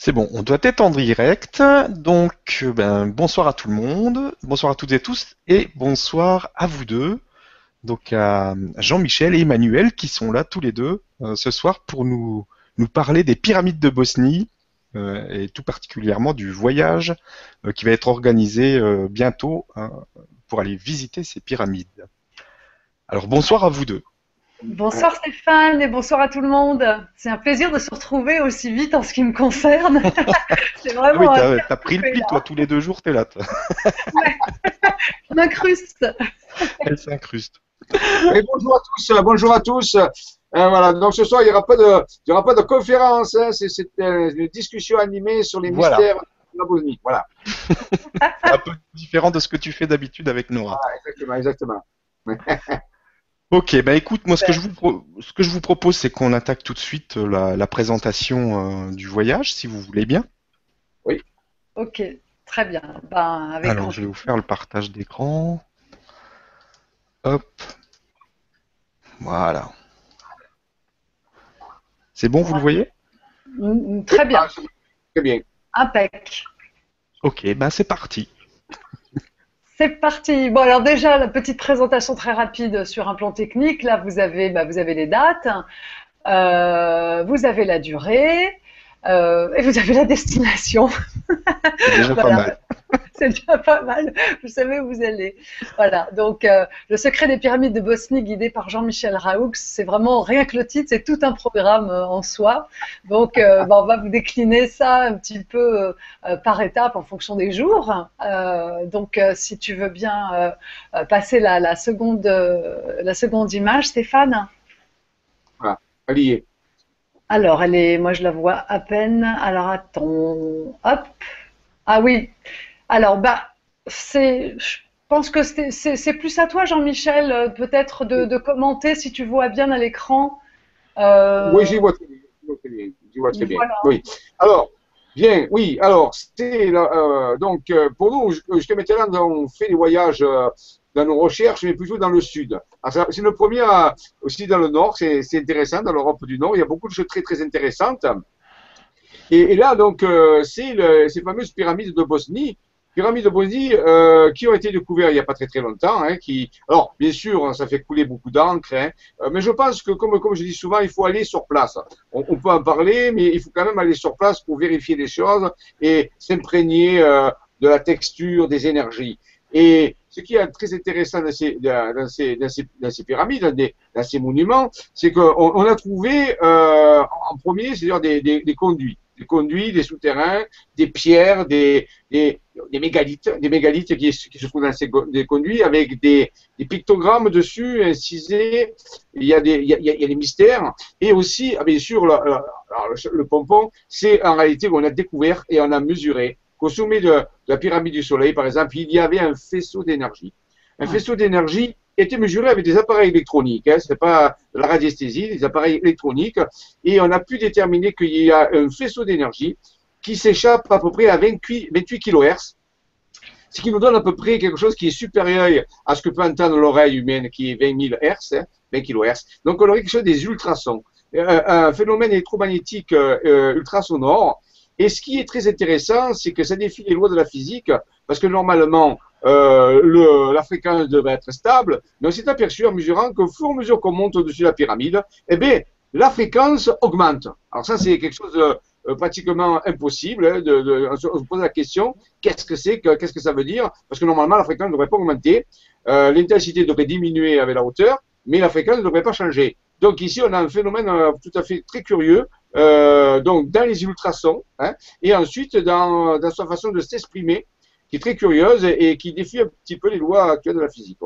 C'est bon, on doit être en direct. Donc, euh, ben, bonsoir à tout le monde, bonsoir à toutes et tous, et bonsoir à vous deux. Donc à Jean-Michel et Emmanuel qui sont là tous les deux euh, ce soir pour nous, parler des pyramides de Bosnie euh, et tout particulièrement du voyage qui va être organisé bientôt hein, pour aller visiter ces pyramides. Alors bonsoir à vous deux. Bonsoir Stéphane et bonsoir à tout le monde. C'est un plaisir de se retrouver aussi vite en ce qui me concerne. C'est Ah oui, vraiment. un t'as pris le pli, toi, tous les deux jours, t'es là. toi. Je m'incruste. Elle s'incruste. Et bonjour à tous, bonjour à tous. Euh, voilà, donc ce soir, il n'y aura pas de, il y aura pas de conférence, hein, c'est c'est, euh, une discussion animée sur les Voilà. mystères de la Bosnie. Voilà, Un peu différent de ce que tu fais d'habitude avec Nora. Voilà, exactement, exactement. Ok, bah écoute, moi ce que je vous, pro- ce que je vous propose, c'est qu'on attaque tout de suite euh, la, la présentation euh, du voyage, si vous voulez bien. Ok, très bien. Ben, avec Alors, je vais vous faire le partage d'écran. Hop. Voilà. C'est bon, vous le voyez? Mm, Très bien, Ah, Très bien. impec. Ok, ben c'est parti. C'est parti. Bon, alors déjà, la petite présentation très rapide sur un plan technique. Là, vous avez, bah, vous avez les dates, euh, vous avez la durée, euh, et vous avez la destination. C'est déjà pas Voilà. mal. C'est déjà pas mal. Vous savez où vous allez. Voilà. Donc, euh, le secret des pyramides de Bosnie, guidé par Jean-Michel Raoux, c'est vraiment rien que le titre, c'est tout un programme euh, en soi. Donc, euh, bah, on va vous décliner ça un petit peu par étapes en fonction des jours. Donc, si tu veux bien passer la, la seconde, la seconde image, Stéphane. Elle y est. Alors, elle est, moi je la vois à peine. Alors, attends, hop. Ah oui. Alors, bah, c'est, je pense que c'est plus à toi, Jean-Michel, euh, peut-être de, de commenter si tu vois bien à l'écran. Euh, Oui, j'y vois très bien. j'y vois très bien. Voilà. Oui. Alors, bien, oui, alors, c'est là, euh, donc, euh, pour nous, jusqu'à maintenant, on fait des voyages dans nos recherches, mais plutôt dans le sud. Ça- C'est le premier aussi dans le nord, c'est intéressant, dans l'Europe du Nord, il y a beaucoup de choses très, très intéressantes. Et, et là, donc, c'est le- ces fameuses pyramides de Bosnie. Pyramides de Bosnie euh, qui ont été découvertes il n'y a pas très très longtemps. Hein, alors, bien sûr, ça fait couler beaucoup d'encre, hein, euh, mais je pense que, comme, comme je dis souvent, il faut aller sur place. On, peut en parler, mais il faut quand même aller sur place pour vérifier les choses et s'imprégner euh, de la texture, des énergies. Et ce qui est très intéressant dans ces, dans ces, dans ces, pyramides, dans, ces monuments, c'est qu'on on a trouvé en premier, c'est-à-dire des, des, des conduits, des conduits, des souterrains, des pierres, des, des, des mégalithes, des mégalithes qui, qui se trouvent dans ces des conduits avec des, des pictogrammes dessus incisés. Il y a des, il y a, il y a- des mystères et aussi, ah, bien sûr, le, pompon, c'est en réalité qu'on a découvert et on a mesuré qu'au sommet de, de la pyramide du Soleil, par exemple, il y avait un faisceau d'énergie. Un faisceau d'énergie était mesuré avec des appareils électroniques. Hein, c'est pas la radiesthésie, des appareils électroniques. Et on a pu déterminer qu'il y a un faisceau d'énergie qui s'échappe à peu près à 28, 28 kHz, ce qui nous donne à peu près quelque chose qui est supérieur à ce que peut entendre l'oreille humaine, qui est 20 000 Hz, hein, 20 kHz. Donc on aurait quelque chose des ultrasons, Euh, un phénomène électromagnétique euh, euh, ultrasonore. Et ce qui est très intéressant, c'est que ça défie les lois de la physique, parce que normalement, euh, le, la fréquence devrait être stable, mais on s'est aperçu en mesurant qu'au fur et à mesure qu'on monte au-dessus de la pyramide, eh bien, la fréquence augmente. Alors ça, c'est quelque chose de euh, pratiquement impossible. hein, on, se, pose la question, qu'est-ce que c'est, que- qu'est-ce que ça veut dire? Parce que normalement, la fréquence ne devrait pas augmenter, euh, l'intensité devrait diminuer avec la hauteur, mais la fréquence ne devrait pas changer. Donc ici, on a un phénomène euh, tout à fait très curieux, euh, donc dans les ultrasons, hein, et ensuite dans sa façon de s'exprimer, qui est très curieuse et, qui défie un petit peu les lois actuelles de la physique.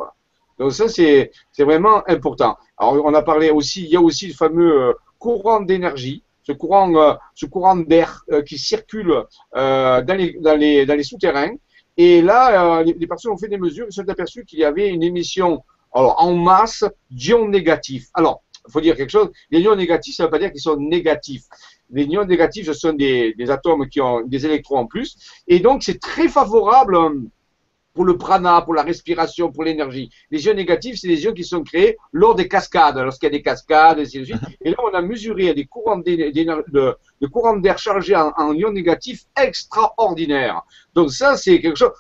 Donc ça, c'est vraiment important. Alors on a parlé aussi, il y a aussi le fameux euh, courant d'énergie, ce courant, euh, ce courant d'air euh, qui circule dans les, dans les, dans les souterrains. Et là, les, personnes ont fait des mesures et se sont aperçues qu'il y avait une émission alors, en masse d'ions négatifs. Alors, il faut dire quelque chose, les ions négatifs, ça ne veut pas dire qu'ils sont négatifs. Les ions négatifs, ce sont des, atomes qui ont des électrons en plus. Et donc, c'est très favorable euh, pour le prana, pour la respiration, pour l'énergie. Les ions négatifs, c'est les ions qui sont créés lors des cascades, lorsqu'il y a des cascades, et ainsi de suite. Et là, on a mesuré des courants de, courants d'air chargés en, en, ions négatifs extraordinaires. Donc ça, c'est quelque chose.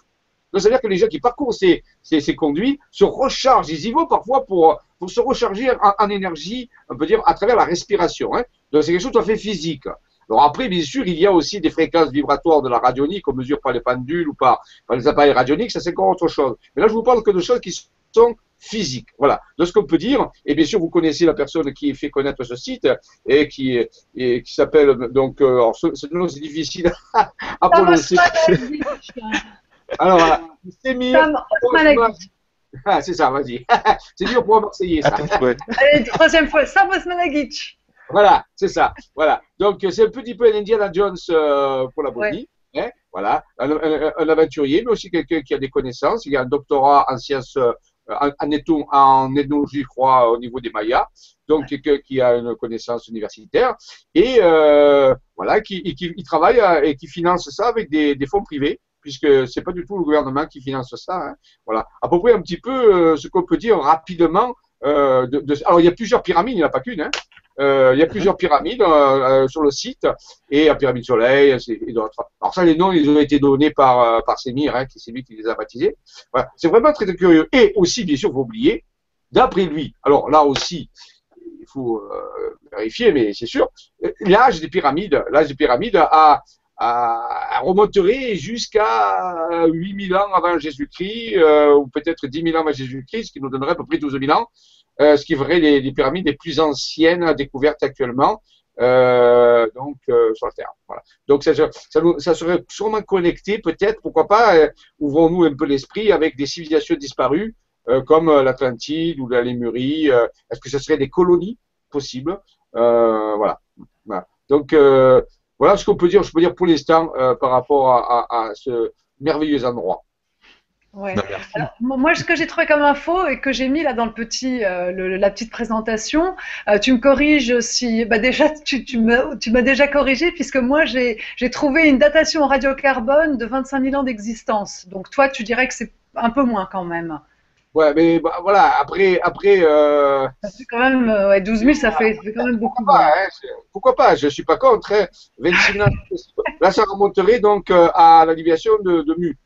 Donc, ça veut dire que les gens qui parcourent ces, ces, ces conduits se rechargent. Ils y vont parfois pour, pour se recharger en, en, énergie, on peut dire, à travers la respiration. Hein. Donc, c'est quelque chose de tout à fait physique. Alors après, bien sûr, il y a aussi des fréquences vibratoires de la radionique qu'on mesure par les pendules ou par, par les appareils radioniques, ça c'est encore autre chose. Mais là, je vous parle que de choses qui sont physiques. Voilà. De ce qu'on peut dire, et bien sûr, vous connaissez la personne qui fait connaître ce site et qui, et qui s'appelle donc, euh, alors ce, ce nom c'est difficile à prononcer. Alors, c'est Ah, c'est ça, vas-y. c'est dur pour un Marseillais, ça. Allez, troisième fois, Sam Osmanagic. Voilà, c'est ça. Voilà. Donc, c'est un petit peu un Indiana Jones euh, pour la Bosnie. Ouais. Hein, voilà. Un, un, un, aventurier, mais aussi quelqu'un qui a des connaissances. Il a un doctorat en sciences, euh, en, en, en, ethnologie, je crois, au niveau des Mayas. Donc, quelqu'un qui a une connaissance universitaire. Et euh, voilà, qui, et qui il travaille à, et qui finance ça avec des, des fonds privés puisque c'est pas du tout le gouvernement qui finance ça. Hein. Voilà, à peu près un petit peu euh, ce qu'on peut dire rapidement. Euh, de, alors il y a plusieurs pyramides, il n'y en a pas qu'une. Hein. Euh, il y a plusieurs pyramides sur le site et la pyramide Soleil et d'autres. Alors ça, les noms, ils ont été donnés par par Sémir, hein, qui c'est lui qui les a baptisés. C'est vraiment très, très curieux. Et aussi, bien sûr, vous oubliez, d'après lui. Alors là aussi, il faut vérifier, mais c'est sûr. L'âge des pyramides, l'âge des pyramides a, a, remonterait jusqu'à 8000 ans avant Jésus-Christ, euh, ou peut-être 10 000 ans avant Jésus-Christ, ce qui nous donnerait à peu près 12 000 ans euh, ce qui ferait les, pyramides les plus anciennes découvertes actuellement euh, donc sur la Terre. Donc ça, serait sûrement connecté, peut-être, pourquoi pas, ouvrons-nous un peu l'esprit avec des civilisations disparues comme l'Atlantide ou la Lémurie. Est-ce que ce serait des colonies possibles? Voilà. Donc voilà ce qu'on peut dire. Je peux dire pour l'instant par rapport à, à, à ce merveilleux endroit. Ouais. Non, Alors, moi, ce que j'ai trouvé comme info et que j'ai mis là dans le petit, euh, le, la petite présentation, euh, tu me corriges si, bah déjà, tu, tu m'as déjà corrigé puisque moi j'ai trouvé une datation en radiocarbone de 25 000 ans d'existence. Donc toi, tu dirais que c'est un peu moins quand même. Ouais, mais bah, voilà, après. après euh... Ça fait quand même, euh, ouais, 12 000, ça fait, ça fait quand même beaucoup. Pourquoi pas, hein, pourquoi pas Je ne suis pas contre. Hein, 26 000 ans, là, ça remonterait donc euh, à la déviation de, de Mu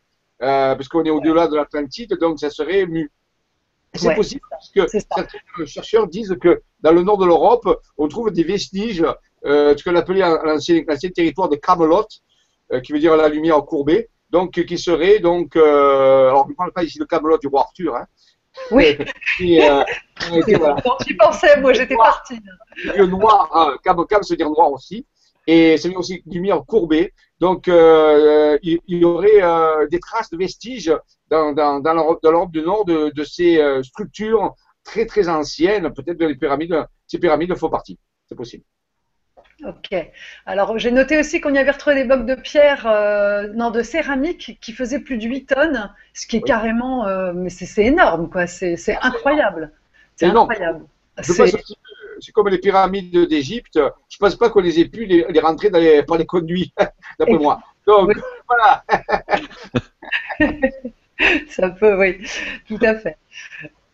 euh, parce qu'on est au-delà de l'Atlantide, donc ça serait mu. C'est ouais, possible parce que certains chercheurs disent que dans le nord de l'Europe, on trouve des vestiges, ce qu'on appelait l'ancien territoire de Camelot, qui veut dire la lumière courbée, donc qui serait donc, alors je ne parle pas ici de Camelot du roi Arthur, hein, oui. Et, euh, voilà. J'y pensais, moi j'étais parti. Le noir, hein, cam, cam se dire noir aussi et c'est aussi lumière courbée. Donc, euh, il, il, y aurait euh, des traces de vestiges dans, dans, dans l'Europe du Nord de, de ces structures très très anciennes, peut-être de les pyramides. Ces pyramides font partie, c'est possible. Ok. Alors, j'ai noté aussi qu'on y avait retrouvé des blocs de pierre, euh, non, de céramique qui faisaient plus de 8 tonnes, ce qui est oui. carrément, euh, mais c'est énorme, quoi. C'est incroyable. C'est incroyable. c'est comme les pyramides d'Égypte. Je ne pense pas qu'on les ait pu les, les rentrer dans les, par les conduits, d'après moi. Donc, oui. voilà. Ça peut, oui, tout à fait.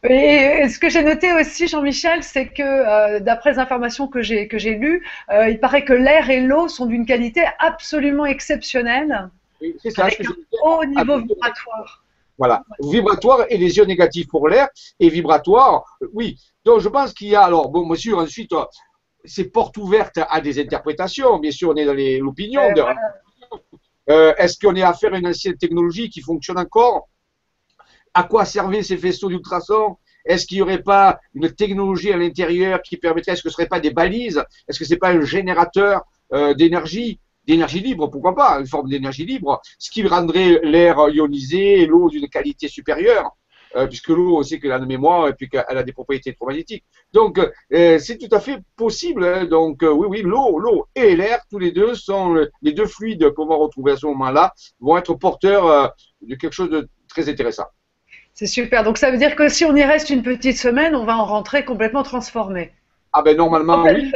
Et ce que j'ai noté aussi, Jean-Michel, c'est que euh, d'après les informations que j'ai que j'ai lues, euh, il paraît que l'air et l'eau sont d'une qualité absolument exceptionnelle, oui, ça, avec un haut niveau vibratoire. Voilà, vibratoire et les ions négatifs pour l'air et vibratoire, oui. Donc je pense qu'il y a alors bon, monsieur, ensuite c'est porte ouverte à des interprétations. Bien sûr, on est dans l'opinion. Euh, voilà. euh, Est-ce qu'on est affaire à une ancienne technologie qui fonctionne encore? À quoi servaient ces faisceaux d'ultrasons? Est-ce qu'il n'y aurait pas une technologie à l'intérieur qui permettrait Est-ce que ce ne serait pas des balises? Est-ce que ce n'est pas un générateur euh, d'énergie? D'énergie libre, pourquoi pas, une forme d'énergie libre, ce qui rendrait l'air ionisé et l'eau d'une qualité supérieure euh, puisque l'eau, on sait qu'elle a une mémoire et puis qu'elle a des propriétés électromagnétiques. Donc, euh, c'est tout à fait possible. Hein. Donc, euh, oui, oui, l'eau, l'eau et l'air, tous les deux sont les deux fluides qu'on va retrouver à ce moment-là, vont être porteurs euh, de quelque chose de très intéressant. C'est super. Donc, ça veut dire que si on y reste une petite semaine, on va en rentrer complètement transformé. Ah ben normalement oui.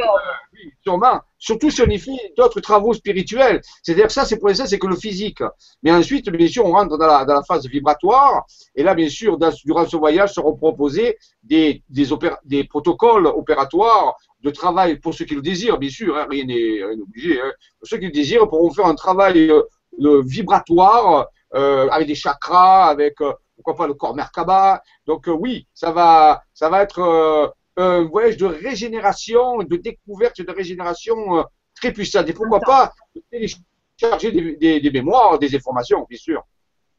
oui, sûrement. Surtout si on y fait d'autres travaux spirituels. C'est-à-dire que ça, c'est pour ça, c'est que le physique. Mais ensuite, bien sûr, on rentre dans la, dans la phase vibratoire. Et là, bien sûr, dans, durant ce voyage, seront proposés des, des, des protocoles opératoires de travail pour ceux qui le désirent, bien sûr. Hein, rien n'est obligé. Hein. Pour ceux qui le désirent, pourront faire un travail euh, vibratoire euh, avec des chakras, avec euh, pourquoi pas le corps Merkaba. Donc euh, oui, ça va, ça va être euh, un voyage de régénération, de découverte, de régénération euh, très puissant. Et pourquoi pas télécharger des, des, mémoires, des informations, bien sûr.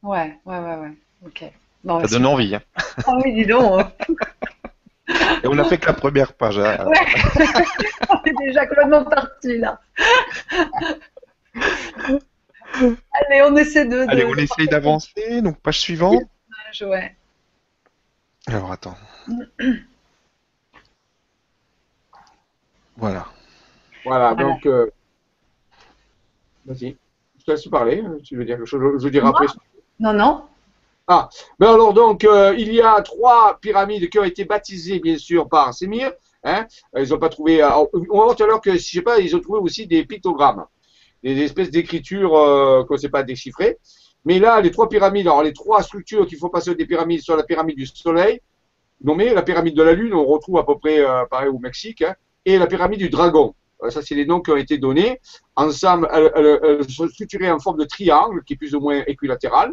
Ouais, ouais, ouais, ouais. Ok. ça donne envie. Hein. Ah oui, dis donc. Hein. Et on n'a fait que la première page. Hein. Ouais. on est déjà complètement parti là. Allez, on essaie de. Allez, on essaye d'avancer. Donc, page suivante. Ouais. Alors, attends. voilà. Voilà, donc. Euh... Vas-y. Je te laisse parler. Tu veux dire quelque chose Je veux dire après. Non, non. Ah, ben alors donc, euh, il y a trois pyramides qui ont été baptisées, bien sûr, par Sémir. Hein. Ils n'ont pas trouvé. Euh, on va voir tout à l'heure que, je sais pas, ils ont trouvé aussi des pictogrammes des espèces d'écritures euh, qu'on ne sait pas déchiffrer. Mais là, les trois pyramides, alors les trois structures qu'il faut passer des pyramides sont la pyramide du Soleil, nommée la pyramide de la Lune, on retrouve à peu près euh, pareil au Mexique, hein, et la pyramide du Dragon. Euh, ça, c'est les noms qui ont été donnés. Ensemble, elles, sont structurées en forme de triangle, qui est plus ou moins équilatéral.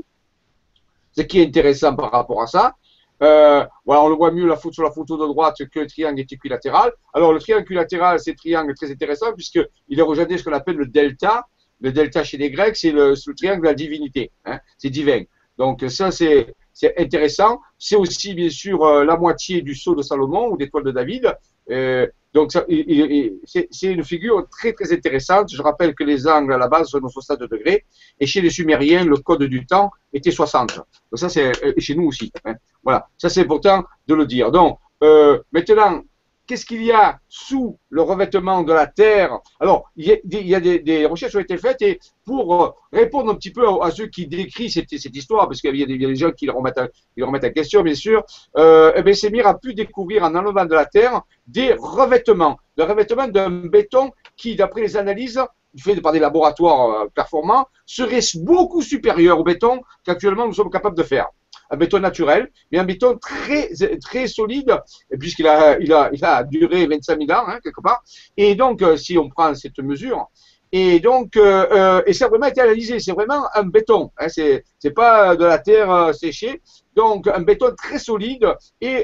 Ce qui est intéressant par rapport à ça. Euh, voilà, on le voit mieux la photo, sur la photo de droite que le triangle est équilatéral. Alors, le triangle équilatéral, c'est un triangle très intéressant puisqu'il est rejoint ce qu'on appelle le delta. Le delta chez les Grecs, c'est le, le, triangle de la divinité. Hein, c'est divin. Donc, ça, c'est intéressant. C'est aussi, bien sûr, euh, la moitié du sceau de Salomon ou d'étoile de David. Euh, donc, c'est une figure très, très intéressante. Je rappelle que les angles, à la base, sont 60 degrés. Et chez les Sumériens, le code du temps était 60. Donc, ça, c'est chez nous aussi. Hein. Voilà. Ça, c'est important de le dire. Donc, euh, maintenant, qu'est-ce qu'il y a sous le revêtement de la Terre? Alors, il y a, des, recherches qui ont été faites et pour euh, répondre un petit peu à, ceux qui décrivent cette, histoire, parce qu'il y, a des gens qui le remettent, à, question, bien sûr, euh, eh a pu découvrir en enlevant de la Terre des revêtements, le revêtement d'un béton qui, d'après les analyses, fait par des laboratoires euh, performants, serait beaucoup supérieur au béton qu'actuellement nous sommes capables de faire un béton naturel, mais un béton très, très solide, puisqu'il a, il a, il a duré 25 000 ans, hein, quelque part. Et donc, euh, si on prend cette mesure, et donc, euh, euh, et ça a vraiment été analysé, c'est vraiment un béton, hein, c'est, pas de la terre euh, séchée, donc un béton très solide, et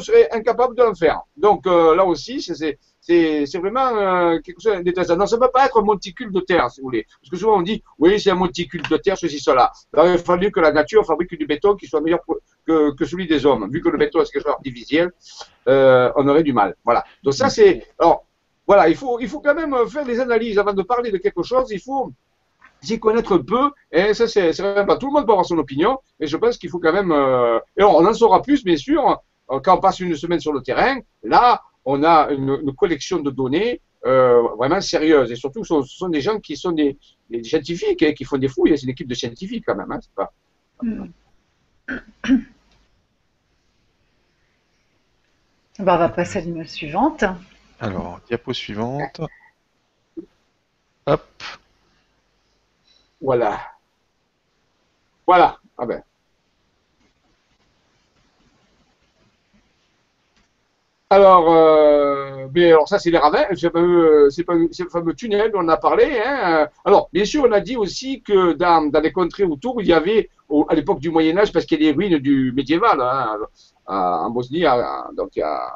serait incapable de l'en faire. Donc là aussi, c'est, c'est, vraiment euh, quelque chose d'intéressant. Non, ça ne peut pas être un monticule de terre, si vous voulez. Parce que souvent on dit, oui, c'est un monticule de terre, ceci, cela. Il a fallu que la nature fabrique du béton qui soit meilleur que, celui des hommes. Vu que le béton est quelque chose artificiel, euh, on aurait du mal. Voilà. Donc ça, c'est... Alors, voilà, il faut, il faut quand même faire des analyses avant de parler de quelque chose. Il faut s'y connaître un peu. Et ça, c'est pas tout le monde peut avoir son opinion, mais je pense qu'il faut quand même. Euh, et on, en saura plus, bien sûr, quand on passe une semaine sur le terrain. Là, on a une, collection de données euh, vraiment sérieuses. Et surtout, ce sont, des gens qui sont des, scientifiques, hein, qui font des fouilles. C'est une équipe de scientifiques quand même. Hein, pas. Mm. Bah, on va passer à l'image suivante. Alors, diapo suivante. Hop. Voilà. Voilà. Ah ben. Alors, euh, alors ça c'est les ravins, c'est fameux, le fameux tunnel dont on a parlé. Hein. Alors, bien sûr, on a dit aussi que dans, les contrées autour, il y avait, à l'époque du Moyen Âge, parce qu'il y a des ruines du médiéval, hein, en Bosnie, donc à,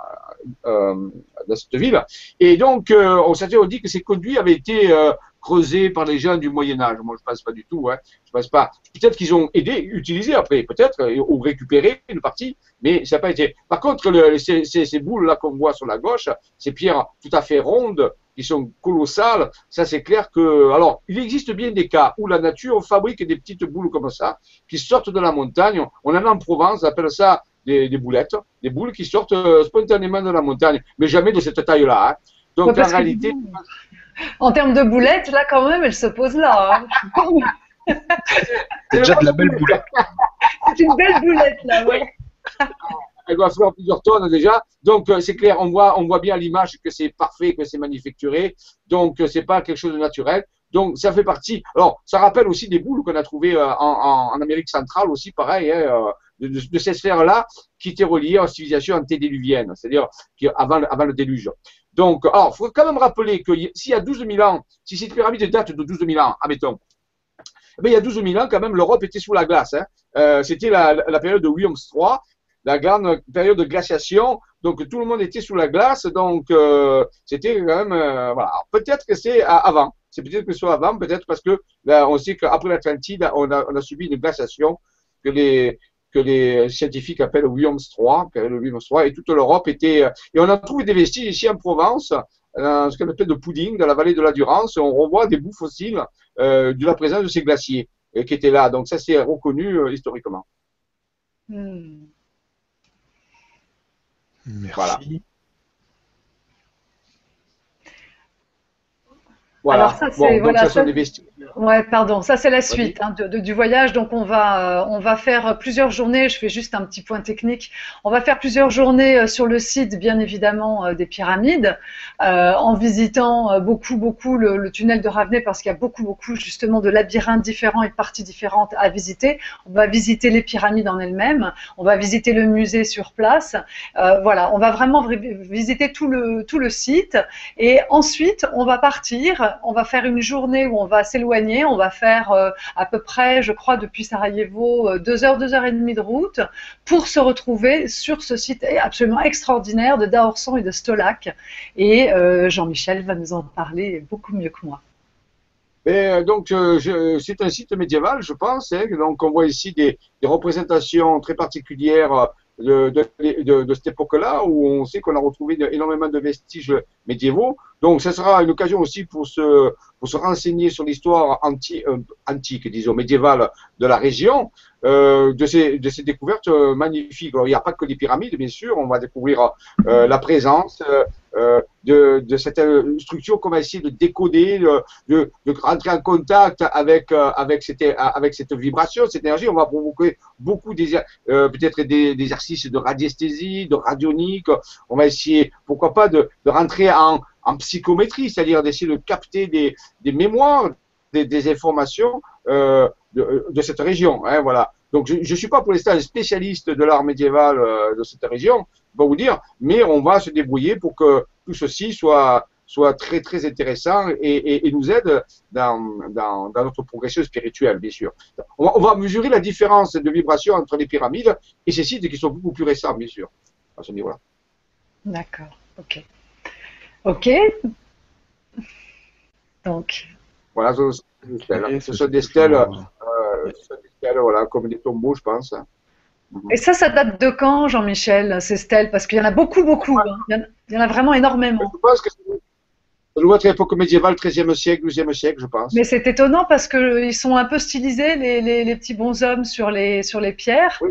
euh, dans cette ville. Et donc, euh, on s'est dit que ces conduits avaient été euh, creusés par les gens du Moyen Âge. Moi, je pense pas du tout. Hein. Je pense pas. Peut-être qu'ils ont aidé, utilisé après, peut-être, ou récupéré une partie, mais ça n'a pas été. Par contre, ces, ces, ces boules-là qu'on voit sur la gauche, ces pierres tout à fait rondes, qui sont colossales, ça c'est clair que. Alors, il existe bien des cas où la nature fabrique des petites boules comme ça, qui sortent de la montagne. On en a en Provence, on appelle ça des, des, boulettes, des boules qui sortent euh, spontanément de la montagne, mais jamais de cette taille-là. Hein. Donc Ouais, en réalité, En termes de boulettes, là quand même, elle se pose là. hein. C'est déjà de la belle boulette. C'est une belle boulette là, ouais. elle doit faire plusieurs tonnes déjà. Donc euh, c'est clair, on voit, on voit bien à l'image que c'est parfait, que c'est manufacturé. Donc euh, c'est pas quelque chose de naturel. Donc ça fait partie. Alors ça rappelle aussi des boules qu'on a trouvées euh, en, en, Amérique centrale aussi, pareil, hein, de, de, de, ces sphères-là qui étaient reliées à une civilisation antédiluvienne, c'est-à-dire avant, le déluge. Donc, alors, faut quand même rappeler que s'il y a 12 000 ans, si cette pyramide date de 12 000 ans, admettons, mais il y a 12 000 ans, quand même, l'Europe était sous la glace. Hein. Euh, C'était la, période de Williams III, la grande période de glaciation. Donc, tout le monde était sous la glace. Donc, euh, c'était quand même. Euh, voilà. Peut-être que c'est avant. C'est peut-être que ce soit avant, peut-être parce que on sait qu'après l'Atlantide, on on a subi une glaciation que les, que les scientifiques appellent Williams III, Williams III, et toute l'Europe était. Et on a trouvé des vestiges ici en Provence, dans ce qu'on appelle de pudding, dans la vallée de la Durance, on revoit des bouts fossiles euh, de la présence de ces glaciers euh, qui étaient là. Donc ça, c'est reconnu euh, historiquement. Hmm. Merci. Voilà. Voilà. Alors ça, c'est voilà, ça, Ouais, pardon, ça c'est la suite hein, de, de, du voyage. Donc on va, euh, on va faire plusieurs journées. Je fais juste un petit point technique. On va faire plusieurs journées euh, sur le site, bien évidemment, euh, des pyramides, en visitant beaucoup, beaucoup le, le tunnel de Ravenay parce qu'il y a beaucoup, beaucoup justement de labyrinthes différents et de parties différentes à visiter. On va visiter les pyramides en elles-mêmes. On va visiter le musée sur place. Voilà, on va vraiment visiter tout le, tout le site. Et ensuite, on va partir. On va faire une journée où on va s'éloigner on va faire euh, à peu près, je crois, depuis Sarajevo, euh, deux heures, deux heures et demie de route pour se retrouver sur ce site absolument extraordinaire de Daorson et de Stolac. Et euh, Jean-Michel va nous en parler beaucoup mieux que moi. Et donc, c'est un site médiéval, je pense. Hein, donc, on voit ici des, représentations très particulières de, de, cette époque-là, où on sait qu'on a retrouvé énormément de vestiges médiévaux. Donc, ce sera une occasion aussi pour se, pour se renseigner sur l'histoire anti, euh, antique, disons, médiévale de la région, euh, de, ces, de ces découvertes euh, magnifiques. Alors, il n'y a pas que des pyramides, bien sûr, on va découvrir euh, la présence euh, de, de, cette structure qu'on va essayer de décoder, de, de, de rentrer en contact avec, avec, cette, avec cette vibration, cette énergie. On va provoquer beaucoup peut-être des, des exercices de radiesthésie, de radionique. On va essayer, pourquoi pas, de, de rentrer en en psychométrie, c'est-à-dire d'essayer de capter des, des mémoires, des, des informations euh, de, de, cette région. Hein, voilà. Donc je ne suis pas pour l'instant un spécialiste de l'art médiéval euh, de cette région, je vais vous dire, mais on va se débrouiller pour que tout ceci soit, soit très très intéressant et, et, et nous aide dans, dans, dans, notre progression spirituelle, bien sûr. On va, on va, mesurer la différence de vibration entre les pyramides et ces sites qui sont beaucoup plus récents, bien sûr, à ce niveau-là. D'accord, ok. Ok. Donc. Voilà, ce, ce sont des stèles, euh, des stèles voilà, comme des tombeaux, je pense. Et ça, ça date de quand, Jean-Michel, ces stèles? Parce qu'il y en a beaucoup, beaucoup. Hein. Il, y en, il, y en, a vraiment énormément. Je pense que ça doit être époque médiévale, 13e siècle, 12e siècle, je pense. Mais c'est étonnant parce qu'ils sont un peu stylisés, les, les, les petits bonshommes sur les, sur les pierres. Oui.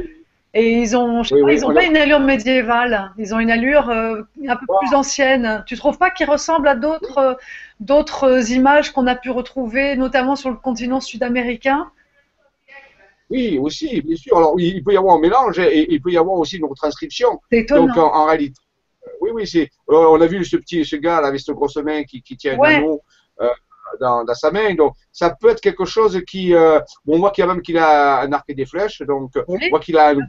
Et ils ont, je sais pas, ils ont pas une allure médiévale. Ils ont une allure euh, un peu plus ancienne. Tu trouves pas qu'ils ressemblent à d'autres, euh, d'autres images qu'on a pu retrouver, notamment sur le continent sud-américain? Oui, aussi, bien sûr. Alors, il peut y avoir un mélange et il peut y avoir aussi une retranscription. C'est étonnant. Donc, en, en réalité, euh, oui, oui, c'est. On a vu ce petit, ce gars là avec ce grosse main qui, qui tient ouais. un anneau. Euh, dans, dans, sa main. Donc, ça peut être quelque chose qui. Euh, on voit qu'il a même qu'il a un arc et des flèches. Donc, oui. on voit qu'il a une,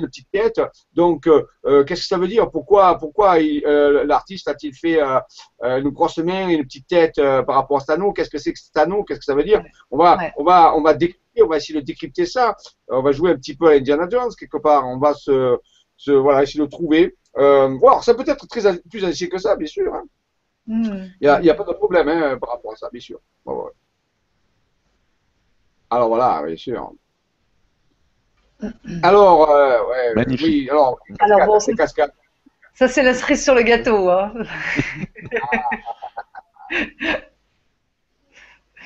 une, petite tête. Donc, euh, qu'est-ce que ça veut dire? Pourquoi, pourquoi euh, l'artiste a-t-il fait euh, une grosse main et une petite tête par rapport à cet anneau? Qu'est-ce que c'est que cet anneau? Qu'est-ce que ça veut dire? On va, ouais. on va, on va on va essayer de décrypter ça. On va jouer un petit peu à Indiana Jones quelque part. On va se, se voilà, essayer de trouver. Euh, alors, ça peut être très plus ancien que ça, bien sûr. Hein. Hmm. Il n'y a, a, pas de problème hein, par rapport à ça, bien sûr. Bon, ouais. Alors voilà, bien sûr. Alors, euh, ouais, Magnifique. oui, alors, cascade, alors bon, c'est cascade. Ça, c'est la cerise sur le gâteau. Hein.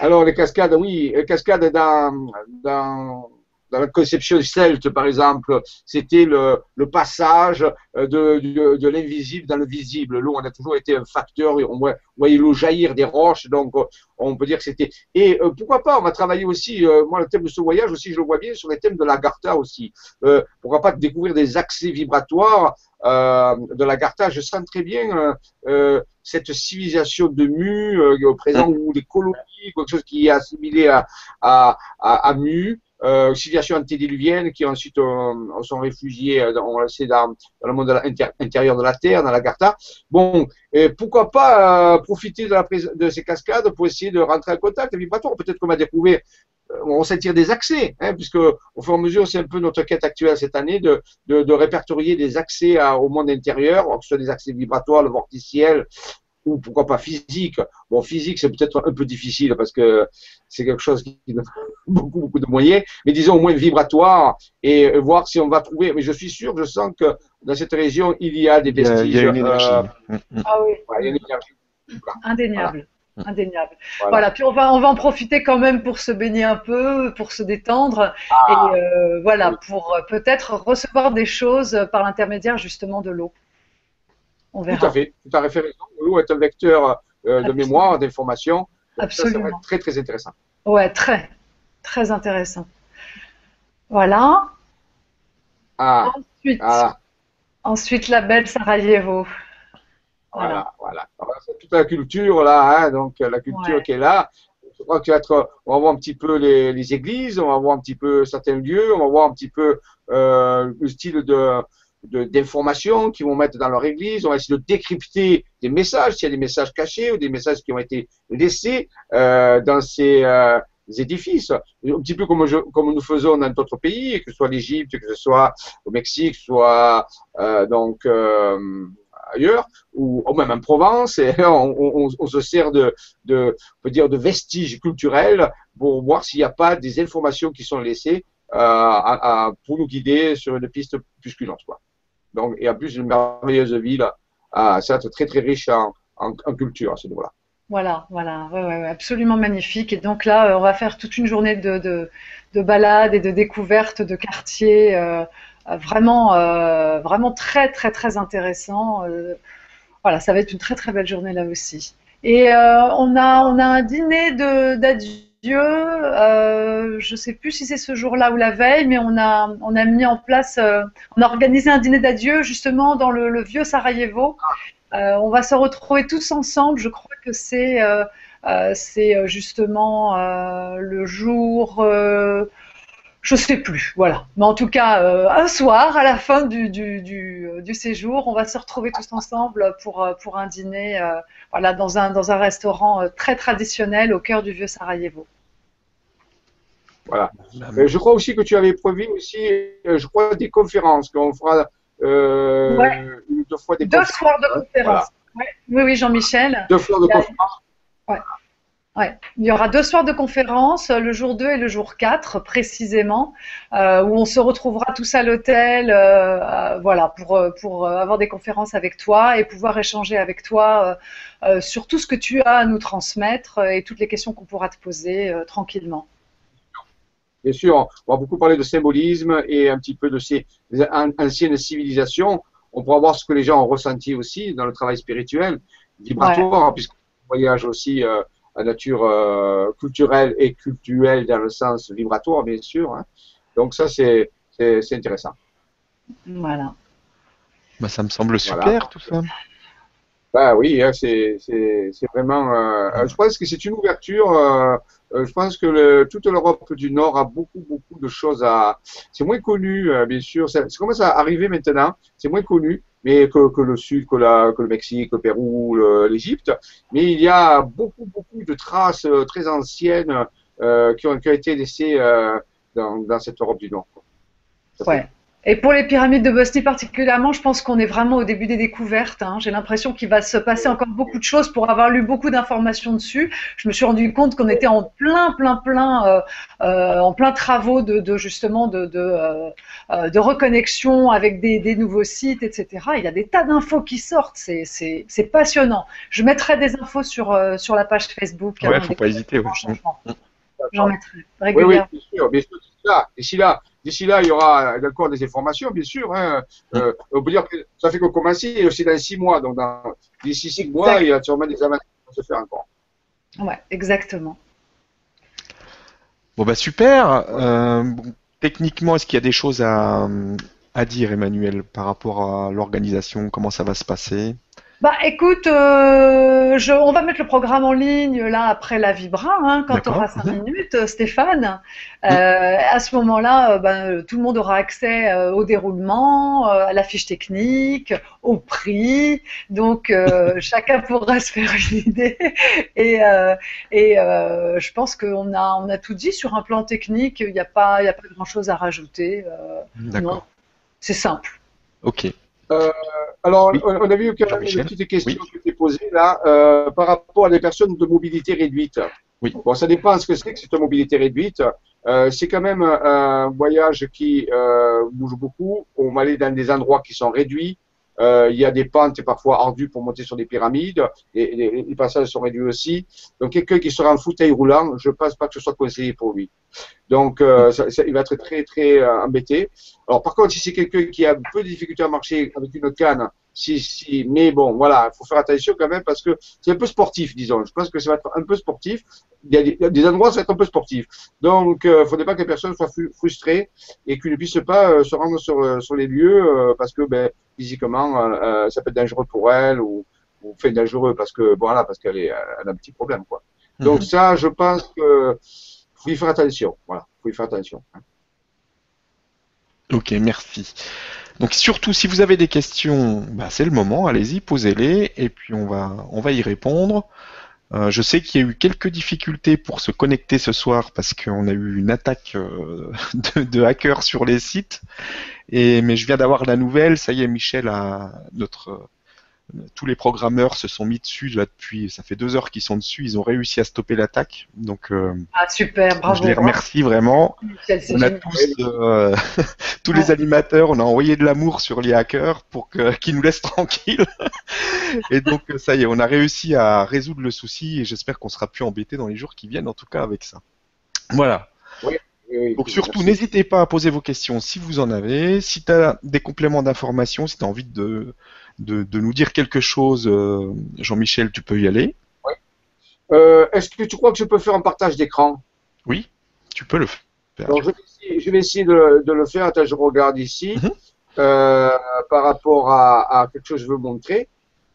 alors, les cascades, oui, les cascades dans, dans, dans la conception celte, par exemple, c'était le, le, passage euh, de, l'invisible dans le visible. L'eau, on a toujours été un facteur. On voyait l'eau jaillir des roches, donc on peut dire que c'était. Et euh, pourquoi pas On va travailler aussi. Euh, moi, le thème de ce voyage aussi, je le vois bien sur les thèmes de l'Agartha aussi. Euh, pourquoi pas découvrir des accès vibratoires de l'Agartha Je sens très bien cette civilisation de Mu au présent ou des colonies, quelque chose qui est assimilé à, à, à Mu euh, civilisation antédiluvienne qui ensuite euh, sont réfugiés, euh, on le dans, dans, le monde intérieur de la Terre, dans la Gartha. Bon, pourquoi pas euh, profiter de, la de ces cascades pour essayer de rentrer en contact vibratoire. Peut-être qu'on va découvrir, on va sentir des accès, hein, puisque au mesure, c'est un peu notre quête actuelle cette année de, de, répertorier des accès au monde intérieur, que ce soit des accès vibratoires, le vorticiel, ou pourquoi pas physique. Bon, physique, c'est peut-être un peu difficile parce que c'est quelque chose qui demande beaucoup, beaucoup de moyens, mais disons au moins vibratoire et voir si on va trouver. Mais je suis sûr, je sens que dans cette région, il y a des vestiges. Il y a, une énergie. Euh, mm, mm. ah oui. il y a une énergie. Indéniable. Voilà. Indéniable. Voilà. voilà. Puis on va, on va en profiter quand même pour se baigner un peu, pour se détendre ah. et euh, voilà, pour peut-être recevoir des choses par l'intermédiaire justement de l'eau. On verra. Tout à fait, tout à fait raison. L'eau est un vecteur euh, de mémoire, d'information. Absolument. Ça, ça va être très, très intéressant. Ouais, très, très intéressant. Voilà. Ah. Ensuite, ah. ensuite la belle Sarajevo. Voilà, voilà. voilà. C'est toute la culture là, hein, donc la culture ouais. qui est là. Je crois que être, on va voir un petit peu les, les, églises, on va voir un petit peu certains lieux, on va voir un petit peu euh, le style de, d'informations qu'ils vont mettre dans leur église. On va essayer de décrypter des messages, s'il y a des messages cachés ou des messages qui ont été laissés euh, dans ces euh, édifices. Un petit peu comme, je, comme nous faisons dans d'autres pays, que ce soit l'Égypte, que ce soit au Mexique, soit euh, donc euh, ailleurs, ou, même en Provence. Et on, on, on se sert de, de, on peut dire, de vestiges culturels pour voir s'il n'y a pas des informations qui sont laissées euh, à, à, pour nous guider sur une piste plus qu'une autre. Quoi. Et en plus, une merveilleuse ville, euh, certes très très riche en, culture à ce niveau-là. Voilà, voilà, absolument magnifique. Et donc là, euh, on va faire toute une journée de, de, de balades et de découvertes de quartiers, euh, vraiment, euh, vraiment très, très, très intéressant. Voilà, ça va être une très, très belle journée là aussi. Et on a, on a un dîner d'adieu Dieu, euh, je ne sais plus si c'est ce jour-là ou la veille, mais on a, on a mis en place, euh, on a organisé un dîner d'adieu justement dans le, le vieux Sarajevo. Euh, on va se retrouver tous ensemble. Je crois que c'est c'est justement le jour, je sais plus, voilà. Mais en tout cas, un soir, à la fin du, du, du, du, séjour, on va se retrouver tous ensemble pour, pour un dîner, voilà, dans un, dans un restaurant très traditionnel au cœur du vieux Sarajevo. Voilà. Euh, je crois aussi que tu avais prévu aussi, euh, je crois, des conférences, qu'on fera euh, ouais. deux fois des deux conférences. soirs de conférences. Voilà. Ouais. Oui, oui, Jean-Michel. Deux soirs de conférences. Ouais. Ouais. Il y aura deux soirs de conférences, le jour 2 et le jour 4 précisément, euh, où on se retrouvera tous à l'hôtel, euh, voilà, pour, pour avoir des conférences avec toi et pouvoir échanger avec toi euh, sur tout ce que tu as à nous transmettre et toutes les questions qu'on pourra te poser tranquillement. Bien sûr, on va beaucoup parler de symbolisme et un petit peu de ces anciennes civilisations. On pourra voir ce que les gens ont ressenti aussi dans le travail spirituel, vibratoire, ouais. puisqu'on voyage aussi euh, à nature euh, culturelle et cultuelle dans le sens vibratoire, bien sûr. Hein. Donc ça, c'est intéressant. Voilà. Bah, ça me semble super, voilà. tout ça. Bah oui, hein, c'est vraiment. Euh, je pense que c'est une ouverture. Euh, euh, je pense que le, toute l'Europe du Nord a beaucoup, beaucoup de choses à. C'est moins connu, euh, bien sûr. Ça, commence à arriver maintenant. C'est moins connu, mais que, que, le Sud, que, la, que le Mexique, le Pérou, l'Égypte. Mais il y a beaucoup, beaucoup de traces euh, très anciennes qui ont, qui, ont, été laissées dans, dans, cette Europe du Nord. Ouais. Et pour les pyramides de Bosnie particulièrement, je pense qu'on est vraiment au début des découvertes. Hein. J'ai l'impression qu'il va se passer encore beaucoup de choses pour avoir lu beaucoup d'informations dessus. Je me suis rendu compte qu'on était en plein, plein, plein, euh, euh, en plein travaux de, de justement de, de, euh, de, reconnexion avec des, des, nouveaux sites, etc. Il y a des tas d'infos qui sortent. C'est passionnant. Je mettrai des infos sur, euh, sur la page Facebook. Ouais, hein, faut pas hésiter. Oui. J'en mettrai régulièrement. Oui, oui, bien sûr, bien sûr là, d'ici là, d'ici là, il y aura encore des informations, bien sûr. Hein. Euh, on peut dire que ça fait que commencer, c'est dans six mois. Donc, d'ici six mois, il y a sûrement des avantages qui vont se faire encore. Ouais, exactement. Bon bah super. Euh, techniquement, est-ce qu'il y a des choses à, à dire, Emmanuel, par rapport à l'organisation? Comment ça va se passer? Bah écoute, euh, je, on va mettre le programme en ligne là après la Vibra, hein, quand on aura cinq mhm. minutes, euh, Stéphane. Euh, à ce moment-là, ben, tout le monde aura accès au déroulement, à la fiche technique, au prix. Donc chacun pourra se faire une idée. Et, et je pense qu'on a, on a tout dit sur un plan technique. Il n'y a pas, il a pas grand-chose à rajouter. D'accord. C'est simple. Ok. Euh, alors, on a vu y a une petite question qui était posée là euh, par rapport à des personnes de mobilité réduite. Oui. Bon, ça dépend de ce que c'est que cette mobilité réduite. Euh, c'est quand même un voyage qui bouge beaucoup. On va aller dans des endroits qui sont réduits. Euh, il y a des pentes parfois ardues pour monter sur des pyramides, et les, passages sont réduits aussi. Donc quelqu'un qui sera en fauteuil roulant, je ne pense pas que ce soit conseillé pour lui. Donc euh, ça, il va être très très euh, embêté. Alors par contre, si c'est quelqu'un qui a peu de difficulté à marcher avec une canne, si, si, mais bon, voilà, il faut faire attention quand même parce que c'est un peu sportif, disons. Je pense que ça va être un peu sportif. Il y a des, endroits où ça va être un peu sportif. Donc, il ne faudrait pas que la personne soit frustrée et qu'il ne puisse pas se rendre sur, sur les lieux parce que ben, physiquement, euh, euh, ça peut être dangereux pour elle ou, ou fait dangereux parce que voilà, parce qu'elle a un petit problème quoi. Donc mhm. ça, je pense que faut y faire attention. Voilà, faut y faire attention. Hein. Ok, merci. Donc surtout si vous avez des questions, bah, c'est le moment, allez-y, posez-les et puis on va on va y répondre. Euh, je sais qu'il y a eu quelques difficultés pour se connecter ce soir parce qu'on a eu une attaque de, de hackers sur les sites et, mais je viens d'avoir la nouvelle, ça y est, Michel a notre tous les programmeurs se sont mis dessus là depuis, ça fait deux heures qu'ils sont dessus, ils ont réussi à stopper l'attaque. Donc, euh, ah super, bravo. Je les remercie vraiment. on a tous, euh, tous les animateurs, on a envoyé de l'amour sur les hackers pour qu'ils nous laissent tranquilles. et donc ça y est, on a réussi à résoudre le souci et j'espère qu'on sera plus embêté dans les jours qui viennent, en tout cas avec ça. Voilà. Oui. Donc surtout, n'hésitez pas à poser vos questions si vous en avez. Si tu as des compléments d'information, si tu as envie de, de, nous dire quelque chose, euh, Jean-Michel, tu peux y aller. Oui. Euh, est-ce que tu crois que je peux faire un partage d'écran? Oui, tu peux le faire. je, vais essayer, de, le faire. Attends, je regarde ici. Mhm. Euh, par rapport à, quelque chose que je veux montrer.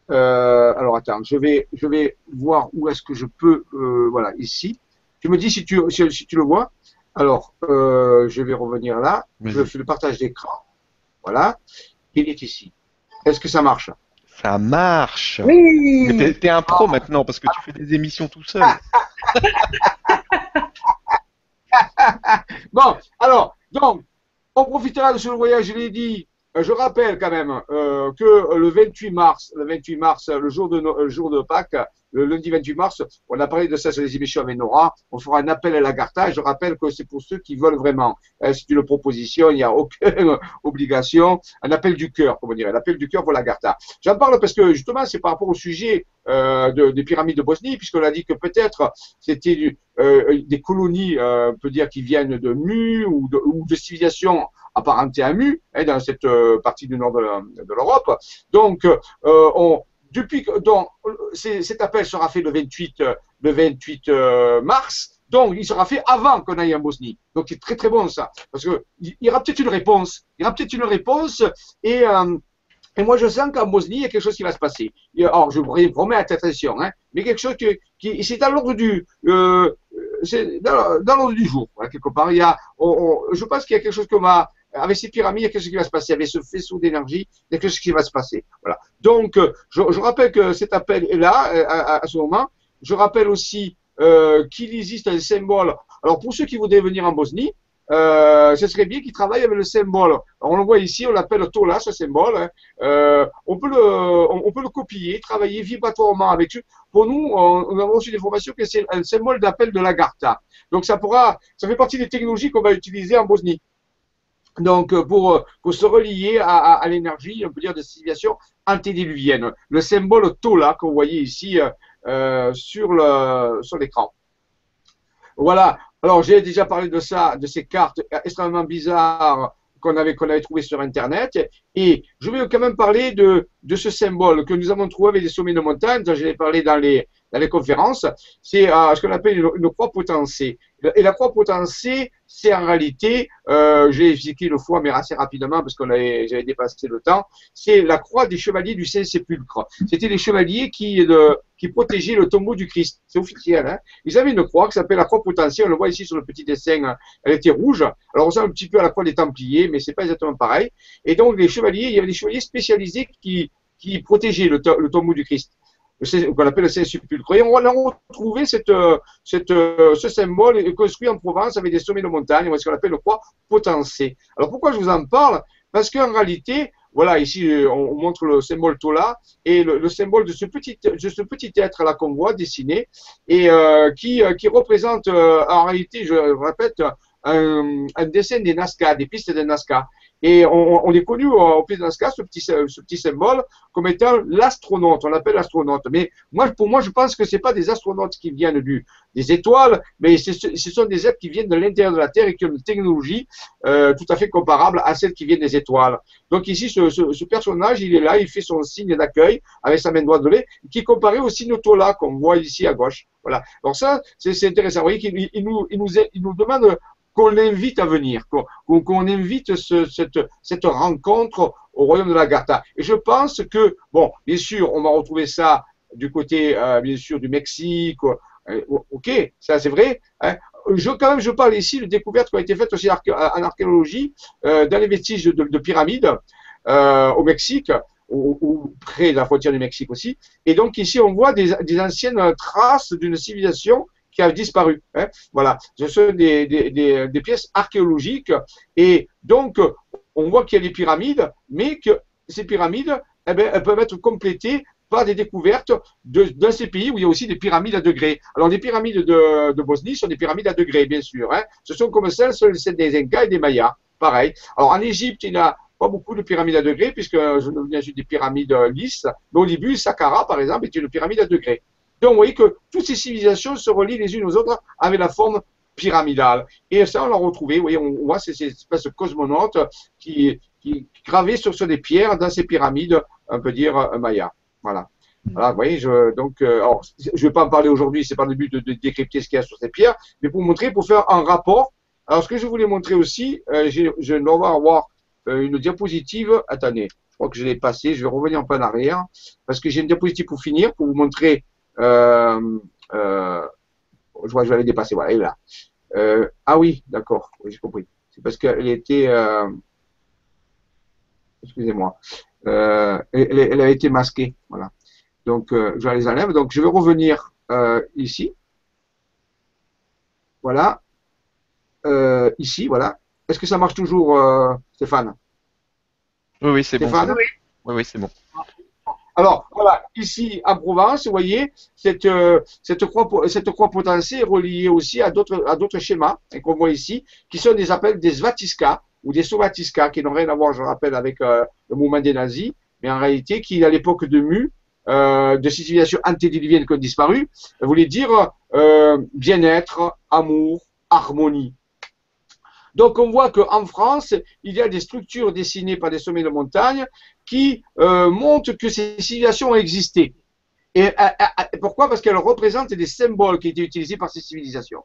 alors attends, je vais, je vais voir où est-ce que je peux. voilà, ici. Tu me dis si tu, si tu le vois. Alors, euh, je vais revenir là. Je fais le partage d'écran. Voilà. Il est ici. Est-ce que ça marche? Ça marche. Oui. Mais t'es, un pro maintenant parce que tu fais des émissions tout seul. bon, alors, donc, on profitera de ce voyage, je l'ai dit, euh, je rappelle quand même euh, que le 28 mars, le 28 mars, le jour de, le jour de Pâques, le lundi 28 mars, on a parlé de ça sur les émissions avec Nora, on fera un appel à la Je rappelle que c'est pour ceux qui veulent vraiment. Euh, c'est une proposition, il n'y a aucune obligation. Un appel du cœur, comment dire, un appel du cœur pour la Garta. J'en parle parce que justement, c'est par rapport au sujet euh, de, des pyramides de Bosnie, puisqu'on a dit que peut-être c'était euh, des colonies, euh, on peut dire, qui viennent de Mu ou de, ou de à Mu, hein, dans cette euh, partie du nord de l'Europe. Donc, on, depuis que donc cet appel sera fait le 28 le 28 euh, mars. Donc, il sera fait avant qu'on aille en Bosnie. Donc, c'est très très bon ça, parce que il y aura peut-être une réponse. Il y aura peut-être une réponse et euh, et moi, je sens qu'en Bosnie, il y a quelque chose qui va se passer. Alors, je vous promets attention, hein, mais quelque chose qui, qui c'est dans l'ordre du, euh, c'est dans, l'ordre du jour, quelque part. Il y a, je pense qu'il y a quelque chose que m'a, avec ces pyramides, chose qui va se passer. Avec ce faisceau d'énergie, chose qui va se passer? Voilà. Donc, euh, je, je rappelle que cet appel est là, euh, à, à, ce moment. Je rappelle aussi euh, qu'il existe un symbole. Alors, pour ceux qui voudraient venir en Bosnie, euh, ce serait bien qu'ils travaillent avec le symbole. on le voit ici, on l'appelle Tola, ce symbole. Hein. Euh, on, peut le, on, peut le copier, travailler vibratoirement avec eux. Pour nous, on, on a reçu des formations que c'est un symbole d'appel de l'Agartha. Donc ça pourra, ça fait partie des technologies qu'on va utiliser en Bosnie. Donc, euh, pour, euh, pour se relier à, l'énergie, on peut dire, de civilisation antédiluvienne. Le symbole Tola que vous voyez ici euh, sur l'écran. Voilà. Alors, j'ai déjà parlé de ça, de ces cartes extrêmement bizarres qu'on avait, avait trouvées sur Internet. Et je vais quand même parler de, de ce symbole que nous avons trouvé avec les sommets de montagne, j'ai parlé dans les, dans les conférences. C'est euh, ce qu'on appelle une, une croix potentielle. Et la croix potentielle, c'est en réalité, euh, j'ai expliqué le fois, mais assez rapidement parce qu'on j'avais dépassé le temps, c'est la croix des chevaliers du Saint-Sépulcre. C'était les chevaliers qui, qui protégeaient le tombeau du Christ. C'est officiel. Hein Ils avaient une croix qui s'appelle la croix potentielle. On le voit ici sur le petit dessin. Elle était rouge. Alors on ressemble un petit peu à la croix des Templiers, mais c'est pas exactement pareil. Et donc les chevaliers, il y avait des chevaliers spécialisés qui, qui protégeaient le tombeau du Christ qu'on appelle le Saint-Sépulcre. Et on a retrouvé cette, cette, ce symbole construit en Provence avec des sommets de montagne, ce qu'on appelle le croix potentiel. Alors pourquoi je vous en parle? Parce qu'en réalité, voilà, ici on montre le symbole Tola et le, symbole de ce petit, de ce petit être là qu'on voit dessiné et euh, qui, représente euh, en réalité, je répète, un, un, dessin des Nazca, des pistes des Nazca. Et on, on est connu au Pays de ce petit, ce petit symbole, comme étant l'astronaute. On l'appelle l'astronaute. Mais moi, pour moi, je pense que c'est pas des astronautes qui viennent du, des étoiles, mais ce sont des êtres qui viennent de l'intérieur de la Terre et qui ont une technologie euh, tout à fait comparable à celle qui vient des étoiles. Donc ici, ce, ce, ce personnage, il est là, il fait son signe d'accueil avec sa main droite de lait, qui est comparé au signe Tola qu'on voit ici à gauche. Voilà. Donc ça, c'est intéressant. Vous voyez qu'il il nous, il nous, il nous demande qu'on l'invite à venir, qu'on invite ce, cette, rencontre au royaume de la Garta. Et je pense que, bon, bien sûr, on va retrouver ça du côté, euh, bien sûr, du Mexique. Euh, ok, ça c'est vrai. Hein. Je, quand même, je parle ici de découvertes qui ont été faites aussi en archéologie euh, dans les vestiges de, de pyramides au Mexique. Ou, près de la frontière du Mexique aussi. Et donc ici, on voit des anciennes traces d'une civilisation qui a disparu. Hein. Voilà, ce sont des, pièces archéologiques et donc on voit qu'il y a des pyramides, mais que ces pyramides, eh ben, elles peuvent être complétées par des découvertes de, de, ces pays où il y a aussi des pyramides à degrés. Alors les pyramides de, Bosnie sont des pyramides à degrés, bien sûr. Hein. Ce sont comme celles, celles des Incas et des Mayas. Pareil. Alors en Égypte, il y a pas beaucoup de pyramides à degrés, puisque je viens des pyramides lisses. Mais au début, Saqqara, par exemple, est une pyramide à degrés. Donc, vous voyez que toutes ces civilisations se relient les unes aux autres avec la forme pyramidale. Et ça, on l'a retrouvé. Vous voyez, on voit ces, espèces de cosmonautes qui, qui gravaient sur, sur des pierres dans ces pyramides, on peut dire, un maya. Voilà. Voilà, vous voyez, je, donc, euh, alors, je ne vais pas en parler aujourd'hui, c'est pas le but de, de décrypter ce qu'il y a sur ces pierres, mais pour montrer, pour faire un rapport. Alors, ce que je voulais montrer aussi, euh, je dois avoir euh, une diapositive. Attendez, je crois que je l'ai passée, je vais revenir un peu en arrière, parce que j'ai une diapositive pour finir, pour vous montrer euh, euh, je vois, je vais aller dépasser. Voilà, elle est là. Euh, ah oui, d'accord, oui, j'ai compris. C'est parce qu'elle était. Euh, excusez-moi. Euh, elle, elle, a été masquée. Voilà. Donc, euh, je les enlève. Donc, je vais revenir ici. Voilà. ici, voilà. Est-ce que ça marche toujours, Stéphane? Oui, oui, c'est bon. Stéphane? Oui, oui, c'est bon. Alors, voilà, ici en Provence, vous voyez, cette, euh, cette, croix, cette potentielle est reliée aussi à d'autres, schémas qu'on voit ici, qui sont des appels des Svatiska ou des Sovatiska, qui n'ont rien à voir, je rappelle, avec euh, le mouvement des nazis, mais en réalité, qui, à l'époque de Mu, euh, de ces civilisations antédiluviennes qui ont disparu, voulait dire bien-être, amour, harmonie. Donc on voit qu'en France, il y a des structures dessinées par des sommets de montagne qui euh, montrent que ces civilisations ont existé. Et pourquoi? Parce qu'elles représentent des symboles qui étaient utilisés par ces civilisations.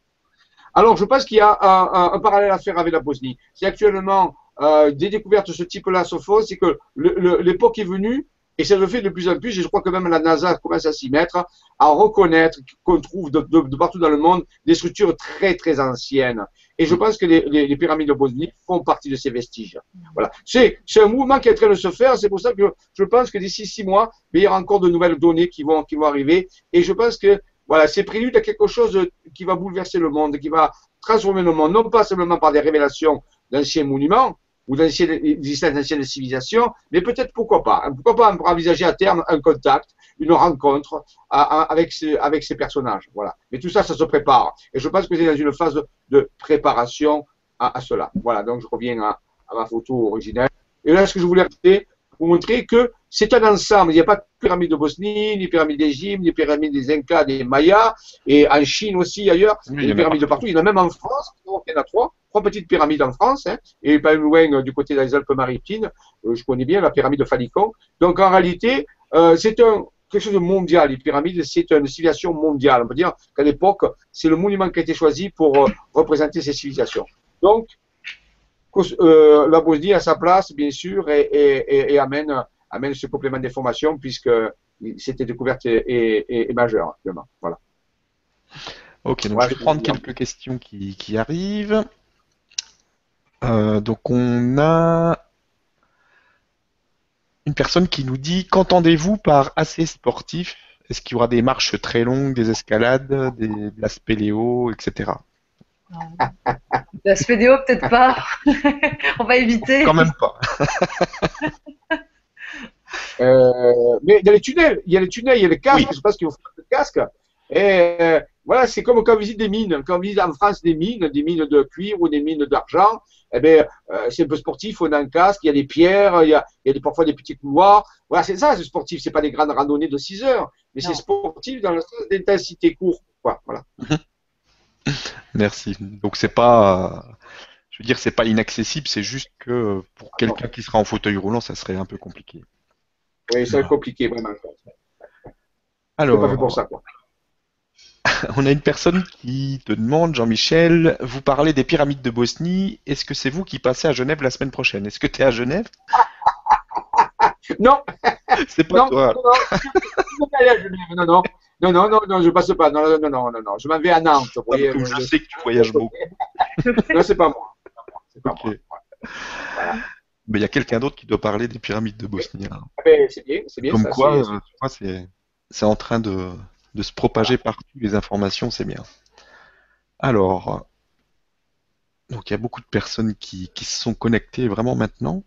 Alors je pense qu'il y a un, parallèle à faire avec la Bosnie. Si actuellement euh, des découvertes de ce type-là se font, c'est que l'époque est venue et ça le fait de plus en plus, et je crois que même la NASA commence à s'y mettre, à reconnaître qu'on trouve de, partout dans le monde des structures très très anciennes. Et je pense que les, les, les pyramides de Bosnie font partie de ces vestiges. Voilà. C'est un mouvement qui est en train de se faire, c'est pour ça que je pense que d'ici six mois, il y aura encore de nouvelles données qui vont, qui vont arriver. Et je pense que voilà, c'est prélude à quelque chose qui va bouleverser le monde, qui va transformer le monde, non pas seulement par des révélations d'anciens monuments, ou d'histoires d'anciennes civilisations, mais peut-être pourquoi pas. Hein, pourquoi pas envisager à terme un contact, une rencontre avec, ces, avec ces personnages. Voilà. Mais tout ça, ça se prépare. Et je pense que c'est dans une phase de préparation à, à cela. Voilà, donc je reviens à, à, ma photo originelle. Et là, ce que je voulais dire, pour montrer que c'est un ensemble. Il n'y a pas de pyramide de Bosnie, ni pyramide d'Égypte, ni pyramide des Incas, des Mayas, et en Chine aussi, ailleurs. Oui, il y a des pyramides de partout. Il y en a même en France. Il y en a trois. Trois petites pyramides en France, hein, et pas loin euh, du côté des Alpes-Maritimes. euh, je connais bien la pyramide de Falicon. Donc, en réalité, euh, c'est un, quelque chose de mondial. Les pyramides, c'est une civilisation mondiale. On peut dire qu'à l'époque, c'est le monument qui a été choisi pour euh, représenter ces civilisations. Donc, euh, la Bosnie a sa place, bien sûr, et, et, et, et amène, amène ce complément d'information puisque cette découverte est, majeure actuellement. Voilà. Ok, donc je vais prendre bien. quelques questions qui, qui arrivent. Euh, donc on a une personne qui nous dit qu'entendez-vous par assez sportif? Est-ce qu'il y aura des marches très longues, des escalades, des, de la spéléo, etc. La spédéo, peut-être pas. On va éviter. Quand même pas. Euh, mais il y a les tunnels, il y a les tunnels, il y a les casques, Oui. je sais pas ce qu'il faut faire de casque. Et euh, voilà, c'est comme quand on visite des mines. Quand on visite en France des mines, des mines de cuivre ou des mines d'argent, eh ben, euh, c'est un peu sportif, on a un casque, il y a des pierres, il y a, il y a des, parfois des petits couloirs. Voilà, c'est ça, c'est sportif. C'est pas des grandes randonnées de 6 heures, mais c'est sportif dans le sens d'intensité court. Quoi, voilà. Merci. Donc c'est pas, je veux dire, c'est pas inaccessible, c'est juste que pour quelqu'un qui sera en fauteuil roulant, ça serait un peu compliqué. Oui, c'est Voilà. compliqué, vraiment. C'est Alors, pas fait pour ça, quoi. On a une personne qui te demande, Jean-Michel, vous parlez des pyramides de Bosnie, est-ce que c'est vous qui passez à Genève la semaine prochaine? Est-ce que tu es à Genève? Non, C'est pas non, toi. non, non, non, non, non, non, je passe pas, non, non, non, non, non, je m'en vais à Nantes, vous voyez. Comme je- je sais que tu voyages beaucoup. Non, c'est pas moi. C'est pas Ok. moi. Mais il y a quelqu'un d'autre qui doit parler des pyramides de Bosnie. hein. Ah ben, c'est bien, c'est bien. Comme ça, quoi, euh, c'est en train de, de se propager partout, les informations, c'est bien. Alors, donc il y a beaucoup de personnes qui, qui se sont connectées vraiment maintenant.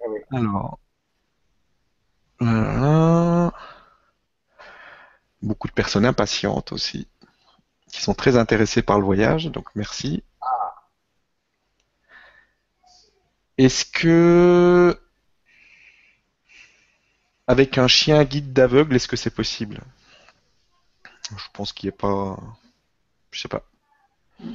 Ah. Alors, voilà. beaucoup de personnes impatientes aussi, qui sont très intéressées par le voyage, donc merci. Est-ce que avec un chien guide d'aveugle, est-ce que c'est possible? Je pense qu'il n'y a pas. Je sais pas.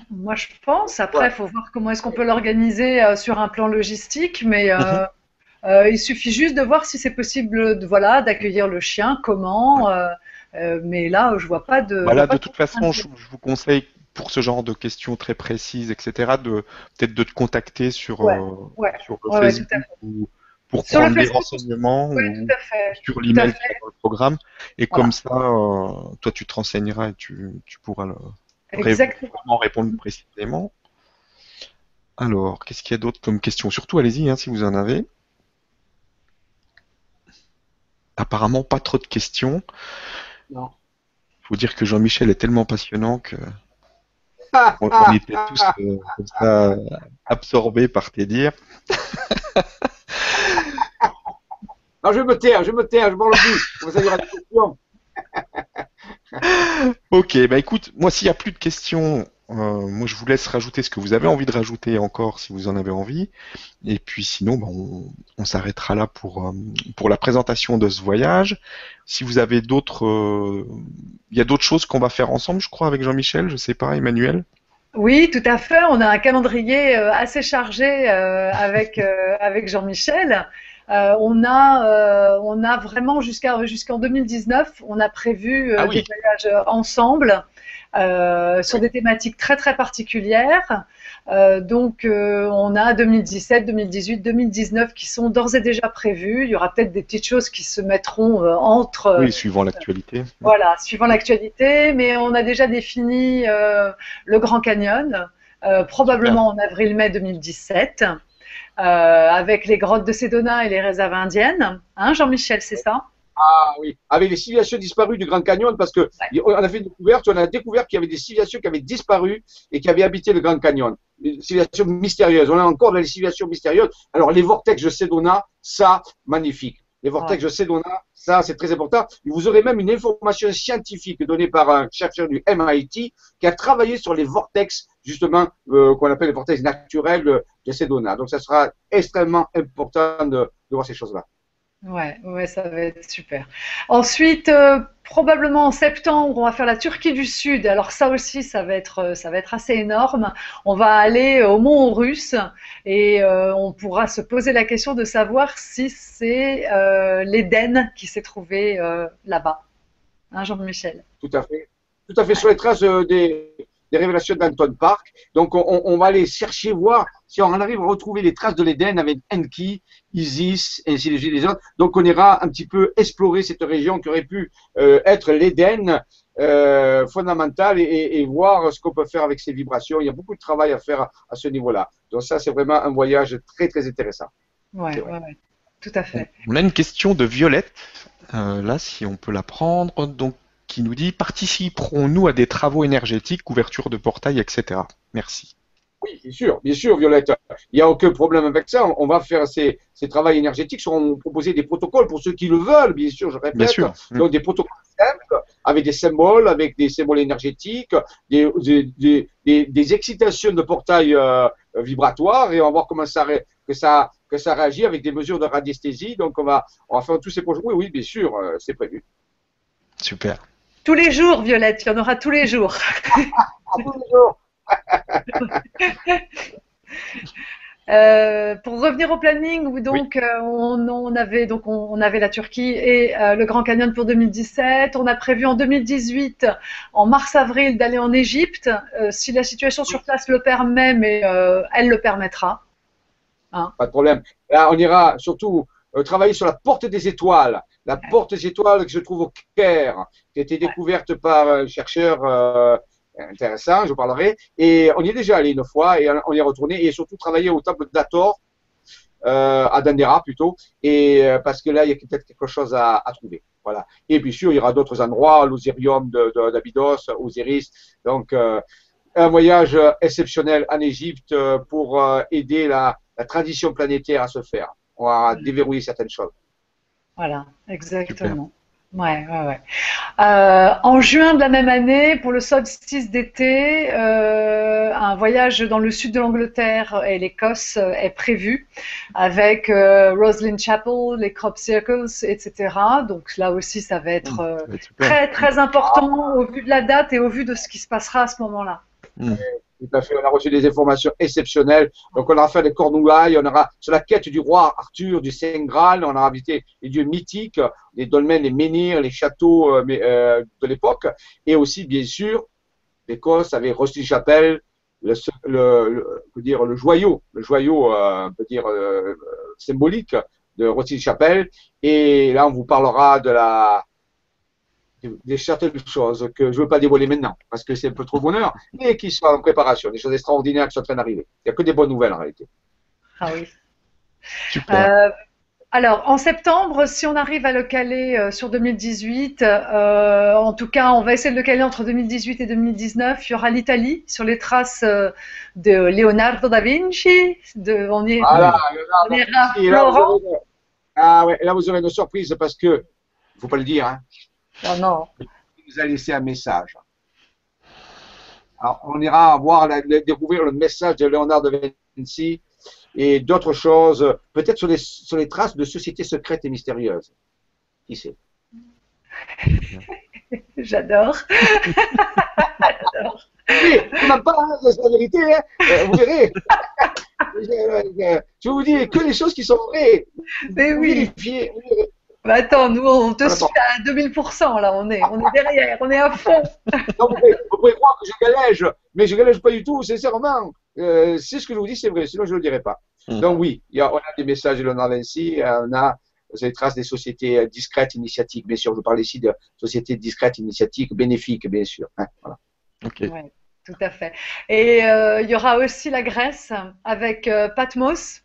Moi, je pense. Après, il faut voir comment est-ce qu'on peut l'organiser euh, sur un plan logistique, mais euh, Mhm. euh, il suffit juste de voir si c'est possible, de, voilà, d'accueillir le chien, comment. mais là, je vois pas de. je Voilà, pas de toute façon, je, je vous conseille pour ce genre de questions très précises, etc., de peut-être de te contacter sur, Ouais, euh, ouais. sur Facebook tout à fait. ou pour Sur prendre des renseignements Oui, ou sur l'email a dans le programme. Et Voilà. comme ça, euh, toi, tu te renseigneras et tu, tu pourras le, Exactement. répondre précisément. Alors, qu'est-ce qu'il y a d'autre comme question? Surtout, allez-y, hein, si vous en avez. Apparemment, pas trop de questions. Non. Faut dire que Jean-Michel est tellement passionnant que Ah, on, ah, on était tous euh, comme ça absorbés par tes dires. Non, je vais me taire, je vais me taire, je m'en le plus. Comme ça, il y aura des questions. Ok, bah écoute, moi s'il n'y a plus de questions, euh, moi je vous laisse rajouter ce que vous avez envie de rajouter encore si vous en avez envie. Et puis sinon, bah, on, on s'arrêtera là pour, euh, pour la présentation de ce voyage. Si vous avez d'autres, euh, il y a d'autres choses qu'on va faire ensemble, je crois, avec Jean-Michel, je sais pas, Emmanuel. Oui, tout à fait. On a un calendrier assez chargé avec, avec Jean-Michel. Euh, on a, euh, on a vraiment jusqu'à jusqu'en 2019, on a prévu euh, Ah oui. des voyages ensemble sur des thématiques très très particulières. Donc, on a 2017, 2018, 2019 qui sont d'ores et déjà prévus. Il y aura peut-être des petites choses qui se mettront entre Oui, suivant l'actualité. voilà, suivant l'actualité, mais on a déjà défini le Grand Canyon, euh, probablement en avril-mai 2017, euh, avec les grottes de Sedona et les réserves indiennes. Hein, Jean-Michel, c'est ça? Ah oui, avec les civilisations disparues du Grand Canyon, parce que on a fait une découverte, on a découvert qu'il y avait des civilisations qui avaient disparu et qui avaient habité le Grand Canyon. Des civilisations mystérieuses. On a encore des civilisations mystérieuses. Alors, les vortex de Sedona, ça, magnifique. Les vortex de Sedona, ça, c'est très important. Vous aurez même une information scientifique donnée par un chercheur du MIT qui a travaillé sur les vortex, justement, euh, qu'on appelle les vortex naturels de, de Sedona. Donc, ça sera extrêmement important de, de voir ces choses-là. Ouais, ouais, ça va être super. Ensuite, euh, probablement en septembre, on va faire la Turquie du Sud. Alors ça aussi, ça va être, euh, ça va être assez énorme. On va aller au Mont Russe et euh, on pourra se poser la question de savoir si c'est l'Éden qui s'est trouvé là-bas. Hein, Jean-Michel? Tout à fait. Tout à fait sur les traces des, des révélations d'Anton Park. Donc, on, on, va aller chercher, voir si on arrive à retrouver les traces de l'Éden avec Enki, Isis, ainsi de suite les autres. Donc, on ira un petit peu explorer cette région qui aurait pu euh, être l'Éden euh, fondamental et, et, voir ce qu'on peut faire avec ces vibrations. Il y a beaucoup de travail à faire à, ce niveau-là. Donc, ça, c'est vraiment un voyage très, très intéressant. Ouais, ouais, ouais, tout à fait. On a une question de Violette. Euh, là, si on peut la prendre. Donc, qui nous dit participerons-nous à des travaux énergétiques, ouverture de portail, etc. Merci. Oui, bien sûr, bien sûr, Violette. Il n'y a aucun problème avec ça. On va faire ces, ces travaux énergétiques, seront proposer des protocoles pour ceux qui le veulent, bien sûr, je répète. Bien sûr. Donc des protocoles simples, avec des symboles, avec des symboles énergétiques, des, des, des, des excitations de portail euh, vibratoires, et on va voir comment ça, que ça, que ça réagit avec des mesures de radiesthésie. Donc on va, on va faire tous ces projets. Oui, oui, bien sûr, euh, c'est prévu. Super. Tous les jours, Violette, il y en aura tous les jours. tous les jours. Euh, pour revenir au planning, donc euh, on, avait donc on, avait la Turquie et euh, le Grand Canyon pour 2017. On a prévu en 2018, en mars-avril, d'aller en Égypte si la situation sur place le permet, mais elle le permettra. Hein. Pas de problème. Là, on ira surtout travailler sur la porte des étoiles. La porte des étoiles que je trouve au Caire, qui a été découverte par un chercheur euh, intéressant, je parlerai. Et on y est déjà allé une fois et on y est retourné et surtout travailler au temple d'Ator, euh, à Dandera plutôt, et euh, parce que là il y a peut-être quelque chose à, à, trouver. Voilà. Et bien sûr il y aura d'autres endroits, l'Osirium d'Abydos, Osiris. Donc euh, un voyage exceptionnel en Égypte euh, pour aider la, la tradition planétaire à se faire. On va déverrouiller certaines choses. Voilà, exactement. Ouais, ouais, ouais. Euh, en juin de la même année, pour le solstice d'été, euh, un voyage dans le sud de l'Angleterre et l'Écosse est prévu avec euh, Roslyn Chapel, les Crop Circles, etc. Donc là aussi, ça va être mmh, très, très important au vu de la date et au vu de ce qui se passera à ce moment-là. Mmh. On a reçu des informations exceptionnelles. Donc, on aura fait les Cornouailles, on aura sur la quête du roi Arthur, du Saint Graal, on aura invité les dieux mythiques, les dolmens, les menhirs, les châteaux euh, euh, de l'époque, et aussi, bien sûr, l'Écosse avec Rusty Chapel, le, le, le joyau, le joyau, euh, symbolique de Rusty Chapel. Et là, on vous parlera de la, des certaines choses que je ne veux pas dévoiler maintenant, parce que c'est un peu trop bonheur, mais qui sont en préparation, des choses extraordinaires qui sont en train d'arriver. Il n'y a que des bonnes nouvelles en réalité. Ah oui. Super. Euh, alors, en septembre, si on arrive à le caler euh, sur 2018, euh, en tout cas, on va essayer de le caler entre 2018 et 2019. Il y aura l'Italie sur les traces de Leonardo da Vinci. De, on est, voilà, on est là, vous ah ouais, là, vous aurez une surprise parce que, il ne faut pas le dire, hein, Oh non. Il nous a laissé un message. Alors, on ira voir, découvrir le message de Léonard de Vinci et d'autres choses, peut-être sur les, sur les traces de sociétés secrètes et mystérieuses. Qui sait? J'adore. J'adore. Oui, on pas, hein, c'est la vérité, hein. Euh, vous verrez. je vous dis que les choses qui sont vraies. Mais oui. Bah attends, nous on te suit à 2000%, là, on est, on est derrière, on est à fond. non, vous, pouvez, croire que je galège, mais je galège pas du tout, sincèrement. Euh, c'est ce que je vous dis, c'est vrai, sinon je ne le dirais pas. Hmm. Donc oui, il y a, on a des messages de Léonard Vinci, on a des traces des sociétés euh, discrètes, initiatiques, bien sûr. Je parle ici de sociétés discrètes, initiatiques, bénéfiques, bien sûr. Hein, voilà. Ouais, tout à fait. Et euh, il y aura aussi la Grèce avec Patmos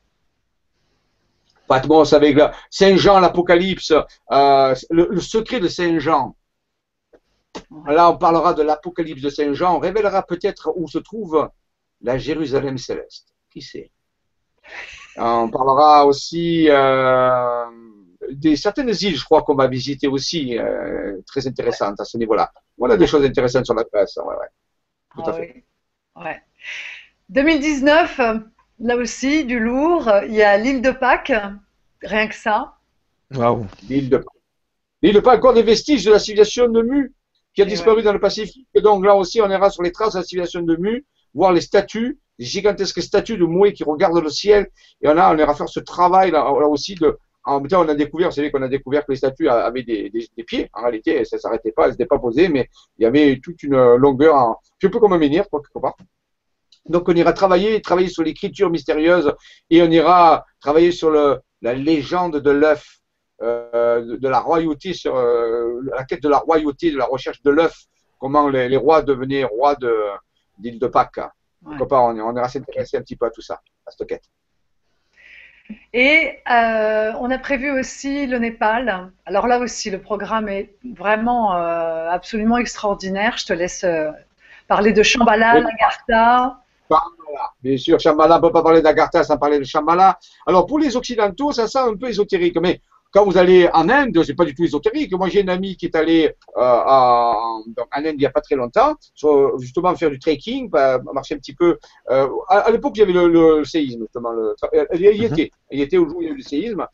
Patmos avec Saint Jean, l'Apocalypse, euh, le, secret de Saint Jean. Là, on parlera de l'Apocalypse de Saint Jean. On révélera peut-être où se trouve la Jérusalem céleste. Qui sait? On parlera aussi euh, des certaines îles, je crois qu'on va visiter aussi, euh, très intéressantes à ce niveau-là. Voilà des choses intéressantes sur la presse. Ouais, ouais. Tout à ah fait. Ouais. 2019, Là aussi, du lourd. Il y a l'île de Pâques, rien que ça. Waouh. L'île de Pâques. L'île de Pâques, encore des vestiges de la civilisation de Mu qui a Et disparu dans le Pacifique. Et donc là aussi, on ira sur les traces de la civilisation de Mu, voir les statues, les gigantesques statues de Moué qui regardent le ciel. Et on, a, on ira faire ce travail là, là aussi de. En même temps, on a découvert, vous savez qu'on a découvert que les statues avaient des, des, des pieds. En réalité, ça s'arrêtait pas, elles n'étaient pas posées, mais il y avait toute une longueur, en, je sais plus comme un menhir, quelque part. Donc on ira travailler, travailler sur l'écriture mystérieuse et on ira travailler sur le, la légende de l'œuf, euh, de, de la royauté, sur euh, la quête de la royauté, de la recherche de l'œuf, comment les, les rois devenaient rois de d'île de Pâques. Ouais. Quelque part, on, on ira s'intéresser un petit peu à tout ça, à cette quête. Et euh, on a prévu aussi le Népal. Alors là aussi, le programme est vraiment euh, absolument extraordinaire. Je te laisse euh, parler de Shambhala, Oui. Lagartha. Shambhala. Bien sûr, Shambhala, on ne peut pas parler d'Agartha sans parler de Shambhala. Alors, pour les Occidentaux, ça sent un peu ésotérique, mais quand vous allez en Inde, c'est pas du tout ésotérique. Moi, j'ai une amie qui est allée euh, à- en, donc, en Inde il n'y a pas très longtemps, sur- justement faire du trekking, bah, marcher un petit peu. Euh, à à l'époque, il y avait le, le séisme, justement. Le, elle, elle y Mhm. était. Elle y était au jour où il y a eu le séisme.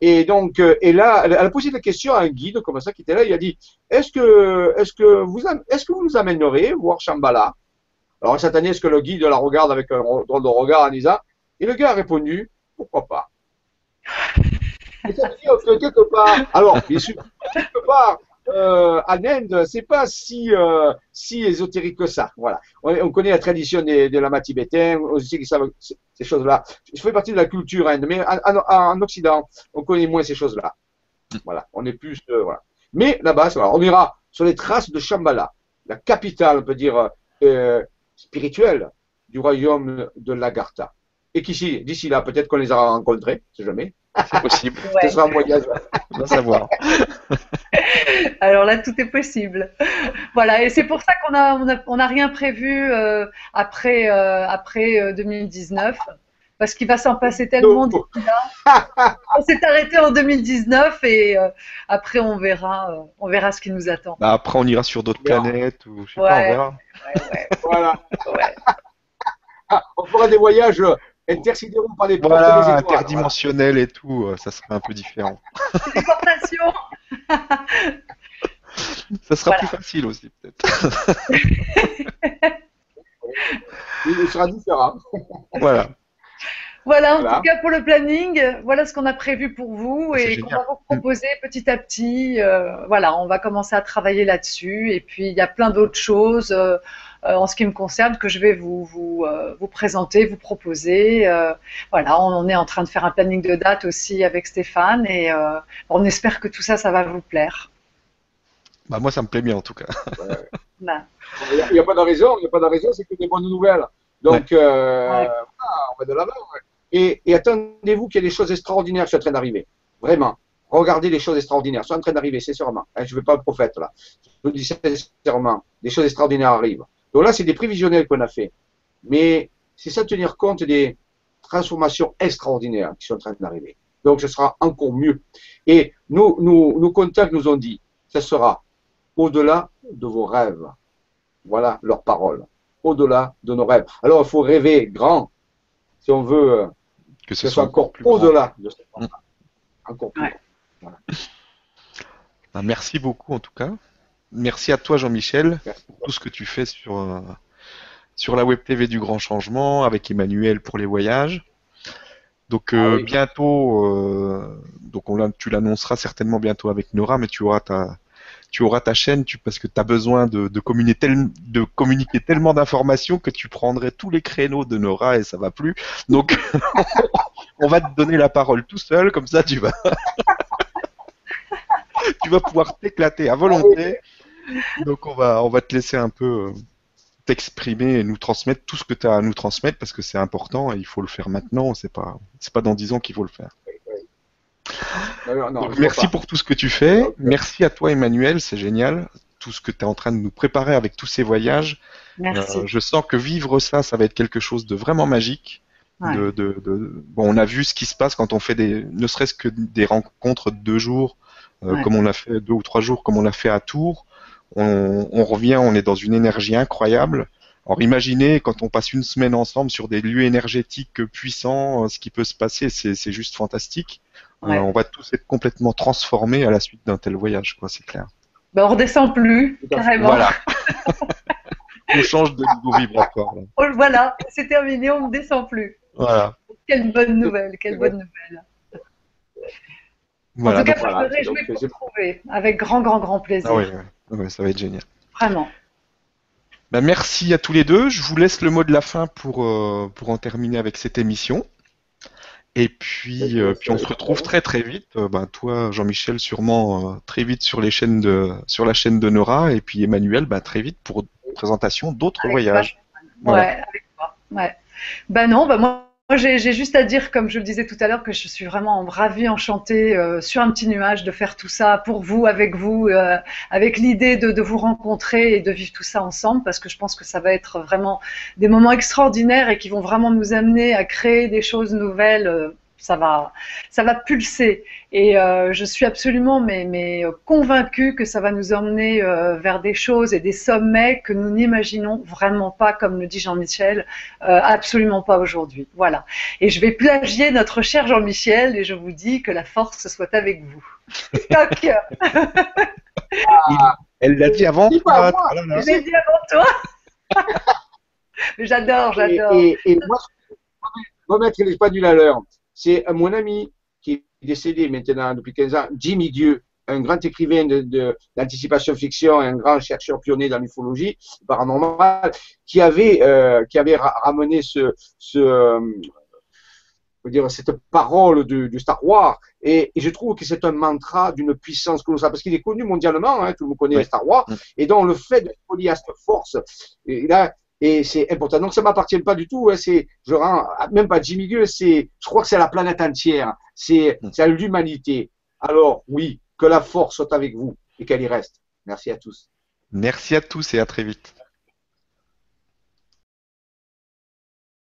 Et donc, euh, et là, elle, a posé des questions à un guide comme ça qui était là. Il a dit Est-ce que, est-ce que vous, est-ce que vous nous amènerez voir Shambhala? Alors cette année, est-ce que le guide la regarde avec un drôle de regard en disant Et le gars a répondu Pourquoi pas Et ça veut dire que quelque part, alors bien sûr, quelque part, euh, en Inde, c'est pas si euh, si ésotérique que ça. Voilà. On, on connaît la tradition des, des lamas tibétains, on sait qu'ils savent ces choses-là. Je fais partie de la culture inde, mais en, en- en Occident, on connaît moins ces choses-là. Voilà. On est plus euh, voilà. Mais là-bas, voilà. on ira sur les traces de Shambhala, la capitale, on peut dire euh, spirituelle du royaume de l'Agartha. Et qu'ici, d'ici là, peut-être qu'on les aura rencontrés, c'est jamais. C'est possible. Ouais. Ce sera un voyage. On va savoir. Alors là, tout est possible. Voilà, et c'est pour ça qu'on a, on a, on a rien prévu euh, après, euh, après euh, 2019, parce qu'il va s'en passer tellement d'ici là. On s'est arrêté en 2019 et euh, après on verra, euh, on verra ce qui nous attend. Bah, après, on ira sur d'autres planètes ou je sais Ouais. pas, on verra. voilà. Ouais. Ah, on fera des voyages intersidéraux par les Voilà, étoiles, interdimensionnel et tout, euh, ça serait un peu différent. Téléportation. Ça sera Voilà. plus facile aussi, peut-être. Il sera différent. voilà. Voilà, en Voilà. tout cas pour le planning, voilà ce qu'on a prévu pour vous et qu'on va vous proposer petit à petit. euh, voilà, on va commencer à travailler là-dessus et puis il y a plein d'autres choses euh, euh, en ce qui me concerne que je vais vous vous, euh, vous présenter, vous proposer. voilà, on, on est en train de faire un planning de date aussi avec Stéphane et on espère que tout ça, ça va vous plaire. Bah, moi, ça me plaît bien en tout cas. Il n'y a pas de raison, il n'y a pas de raison, c'est que des bonnes nouvelles. Donc, euh, Ouais. voilà, on va de l'avant. Et, et attendez-vous qu'il y ait des choses extraordinaires qui sont en train d'arriver. Vraiment. Regardez les choses extraordinaires. sont en train d'arriver, sincèrement. Hein, je ne veux pas le prophète, là. Je vous dis sincèrement. Des choses extraordinaires arrivent. Donc là, c'est des prévisionnels qu'on a fait. Mais c'est ça tenir compte des transformations extraordinaires qui sont en train d'arriver. Donc, ce sera encore mieux. Et nos contacts nous ont dit, ce sera au-delà de vos rêves. Voilà leur parole. Au-delà de nos rêves. Alors, il faut rêver grand si on veut euh, Que que ce ce soit encore plus grand. au-delà de ce Encore plus. Ouais. Bah, merci beaucoup en tout cas. Merci à toi Jean-Michel pour tout ce que tu fais sur, euh, sur la web TV du Grand Changement avec Emmanuel pour les voyages. Donc euh, Ah oui. bientôt, euh, donc on tu l'annonceras certainement bientôt avec Nora, mais tu auras ta, tu auras ta chaîne parce que tu as besoin de communiquer tellement d'informations que tu prendrais tous les créneaux de Nora et ça va plus. Donc on va te donner la parole tout seul, comme ça tu vas, tu vas pouvoir t'éclater à volonté. Donc on va, on va te laisser un peu euh, t'exprimer et nous transmettre tout ce que tu as à nous transmettre parce que c'est important et il faut le faire maintenant. C'est pas, c'est pas dans dix ans qu'il faut le faire. Non, Donc, merci pour tout ce que tu fais. Merci à toi Emmanuel, c'est génial. Tout ce que tu es en train de nous préparer avec tous ces voyages. Merci. Euh, je sens que vivre ça, ça va être quelque chose de vraiment magique. Ouais. De, de, de- Bon, on a vu ce qui se passe quand on fait des, ne serait-ce que des rencontres de deux jours, euh, Ouais. comme on l'a fait deux ou trois jours, comme on l'a fait à Tours. On, on revient, on est dans une énergie incroyable. Alors imaginez quand on passe une semaine ensemble sur des lieux énergétiques puissants, euh, ce qui peut se passer, c'est juste fantastique. Ouais. on va tous être complètement transformés à la suite d'un tel voyage, quoi, c'est clair. Ben, on redescend plus, carrément. Voilà. on change de niveau vibratoire. là. Oh, voilà, c'est terminé, on ne descend plus. Voilà. Quelle bonne nouvelle, quelle bonne nouvelle. Voilà. en tout cas, donc- voilà, je me réjouis de vous retrouver avec grand, grand, grand plaisir. ah ouais, ouais. Ouais, ça va être génial. Vraiment. Bah, merci à tous les deux. Je vous laisse le mot de la fin pour, euh, pour en terminer avec cette émission. Et puis, euh, puis on se retrouve très très vite. Euh, bah, toi, Jean-Michel, sûrement euh, très vite sur les chaînes de sur la chaîne de Nora, et puis Emmanuel, bah, très vite pour une présentation d'autres voyages. toi. Voilà. Ouais, avec toi. Ouais. Ben non, ben moi, moi, j'ai juste à dire, comme je le disais tout à l'heure, que je suis vraiment ravie, enchantée, euh, sur un petit nuage, de faire tout ça pour vous, avec vous, euh, avec l'idée de, de vous rencontrer et de vivre tout ça ensemble, parce que je pense que ça va être vraiment des moments extraordinaires et qui vont vraiment nous amener à créer des choses nouvelles. euh, ça va, ça va pulser. Et euh, je suis absolument mais, mais convaincue que ça va nous emmener euh, vers des choses et des sommets que nous n'imaginons vraiment pas, comme le dit Jean-Michel, euh, absolument pas aujourd'hui. Voilà. Et je vais plagier notre cher Jean-Michel et je vous dis que la force soit avec vous. Toc Elle l'a dit avant. Pas toi, moi. voilà. Je l'ai dit avant toi. Mais j'adore, j'adore. Et, et, et moi, remettre les pendules à l'heure, c'est mon ami qui est décédé maintenant depuis 15 ans, Jimmy Dieu, un grand écrivain de- de- d'anticipation fiction, un grand chercheur pionnier dans l'ufologie paranormale, qui avait, euh, qui avait ra- ramené ce, ce euh, dire, cette parole de, de Star Wars. Et, et je trouve que c'est un mantra d'une puissance colossale, parce qu'il est connu mondialement, hein, tout le monde connaît Oui. Star Wars, Mm. et donc le fait d'être relié à cette force, et là, et c'est important. Donc ça m'appartient pas du tout. hein, c'est, je rends, même pas Jimmy Gueux, c'est, je crois que c'est la planète entière. C'est, Mm. c'est à l'humanité. Alors oui, que la force soit avec vous et qu'elle y reste. Merci à tous. Merci à tous et à très vite.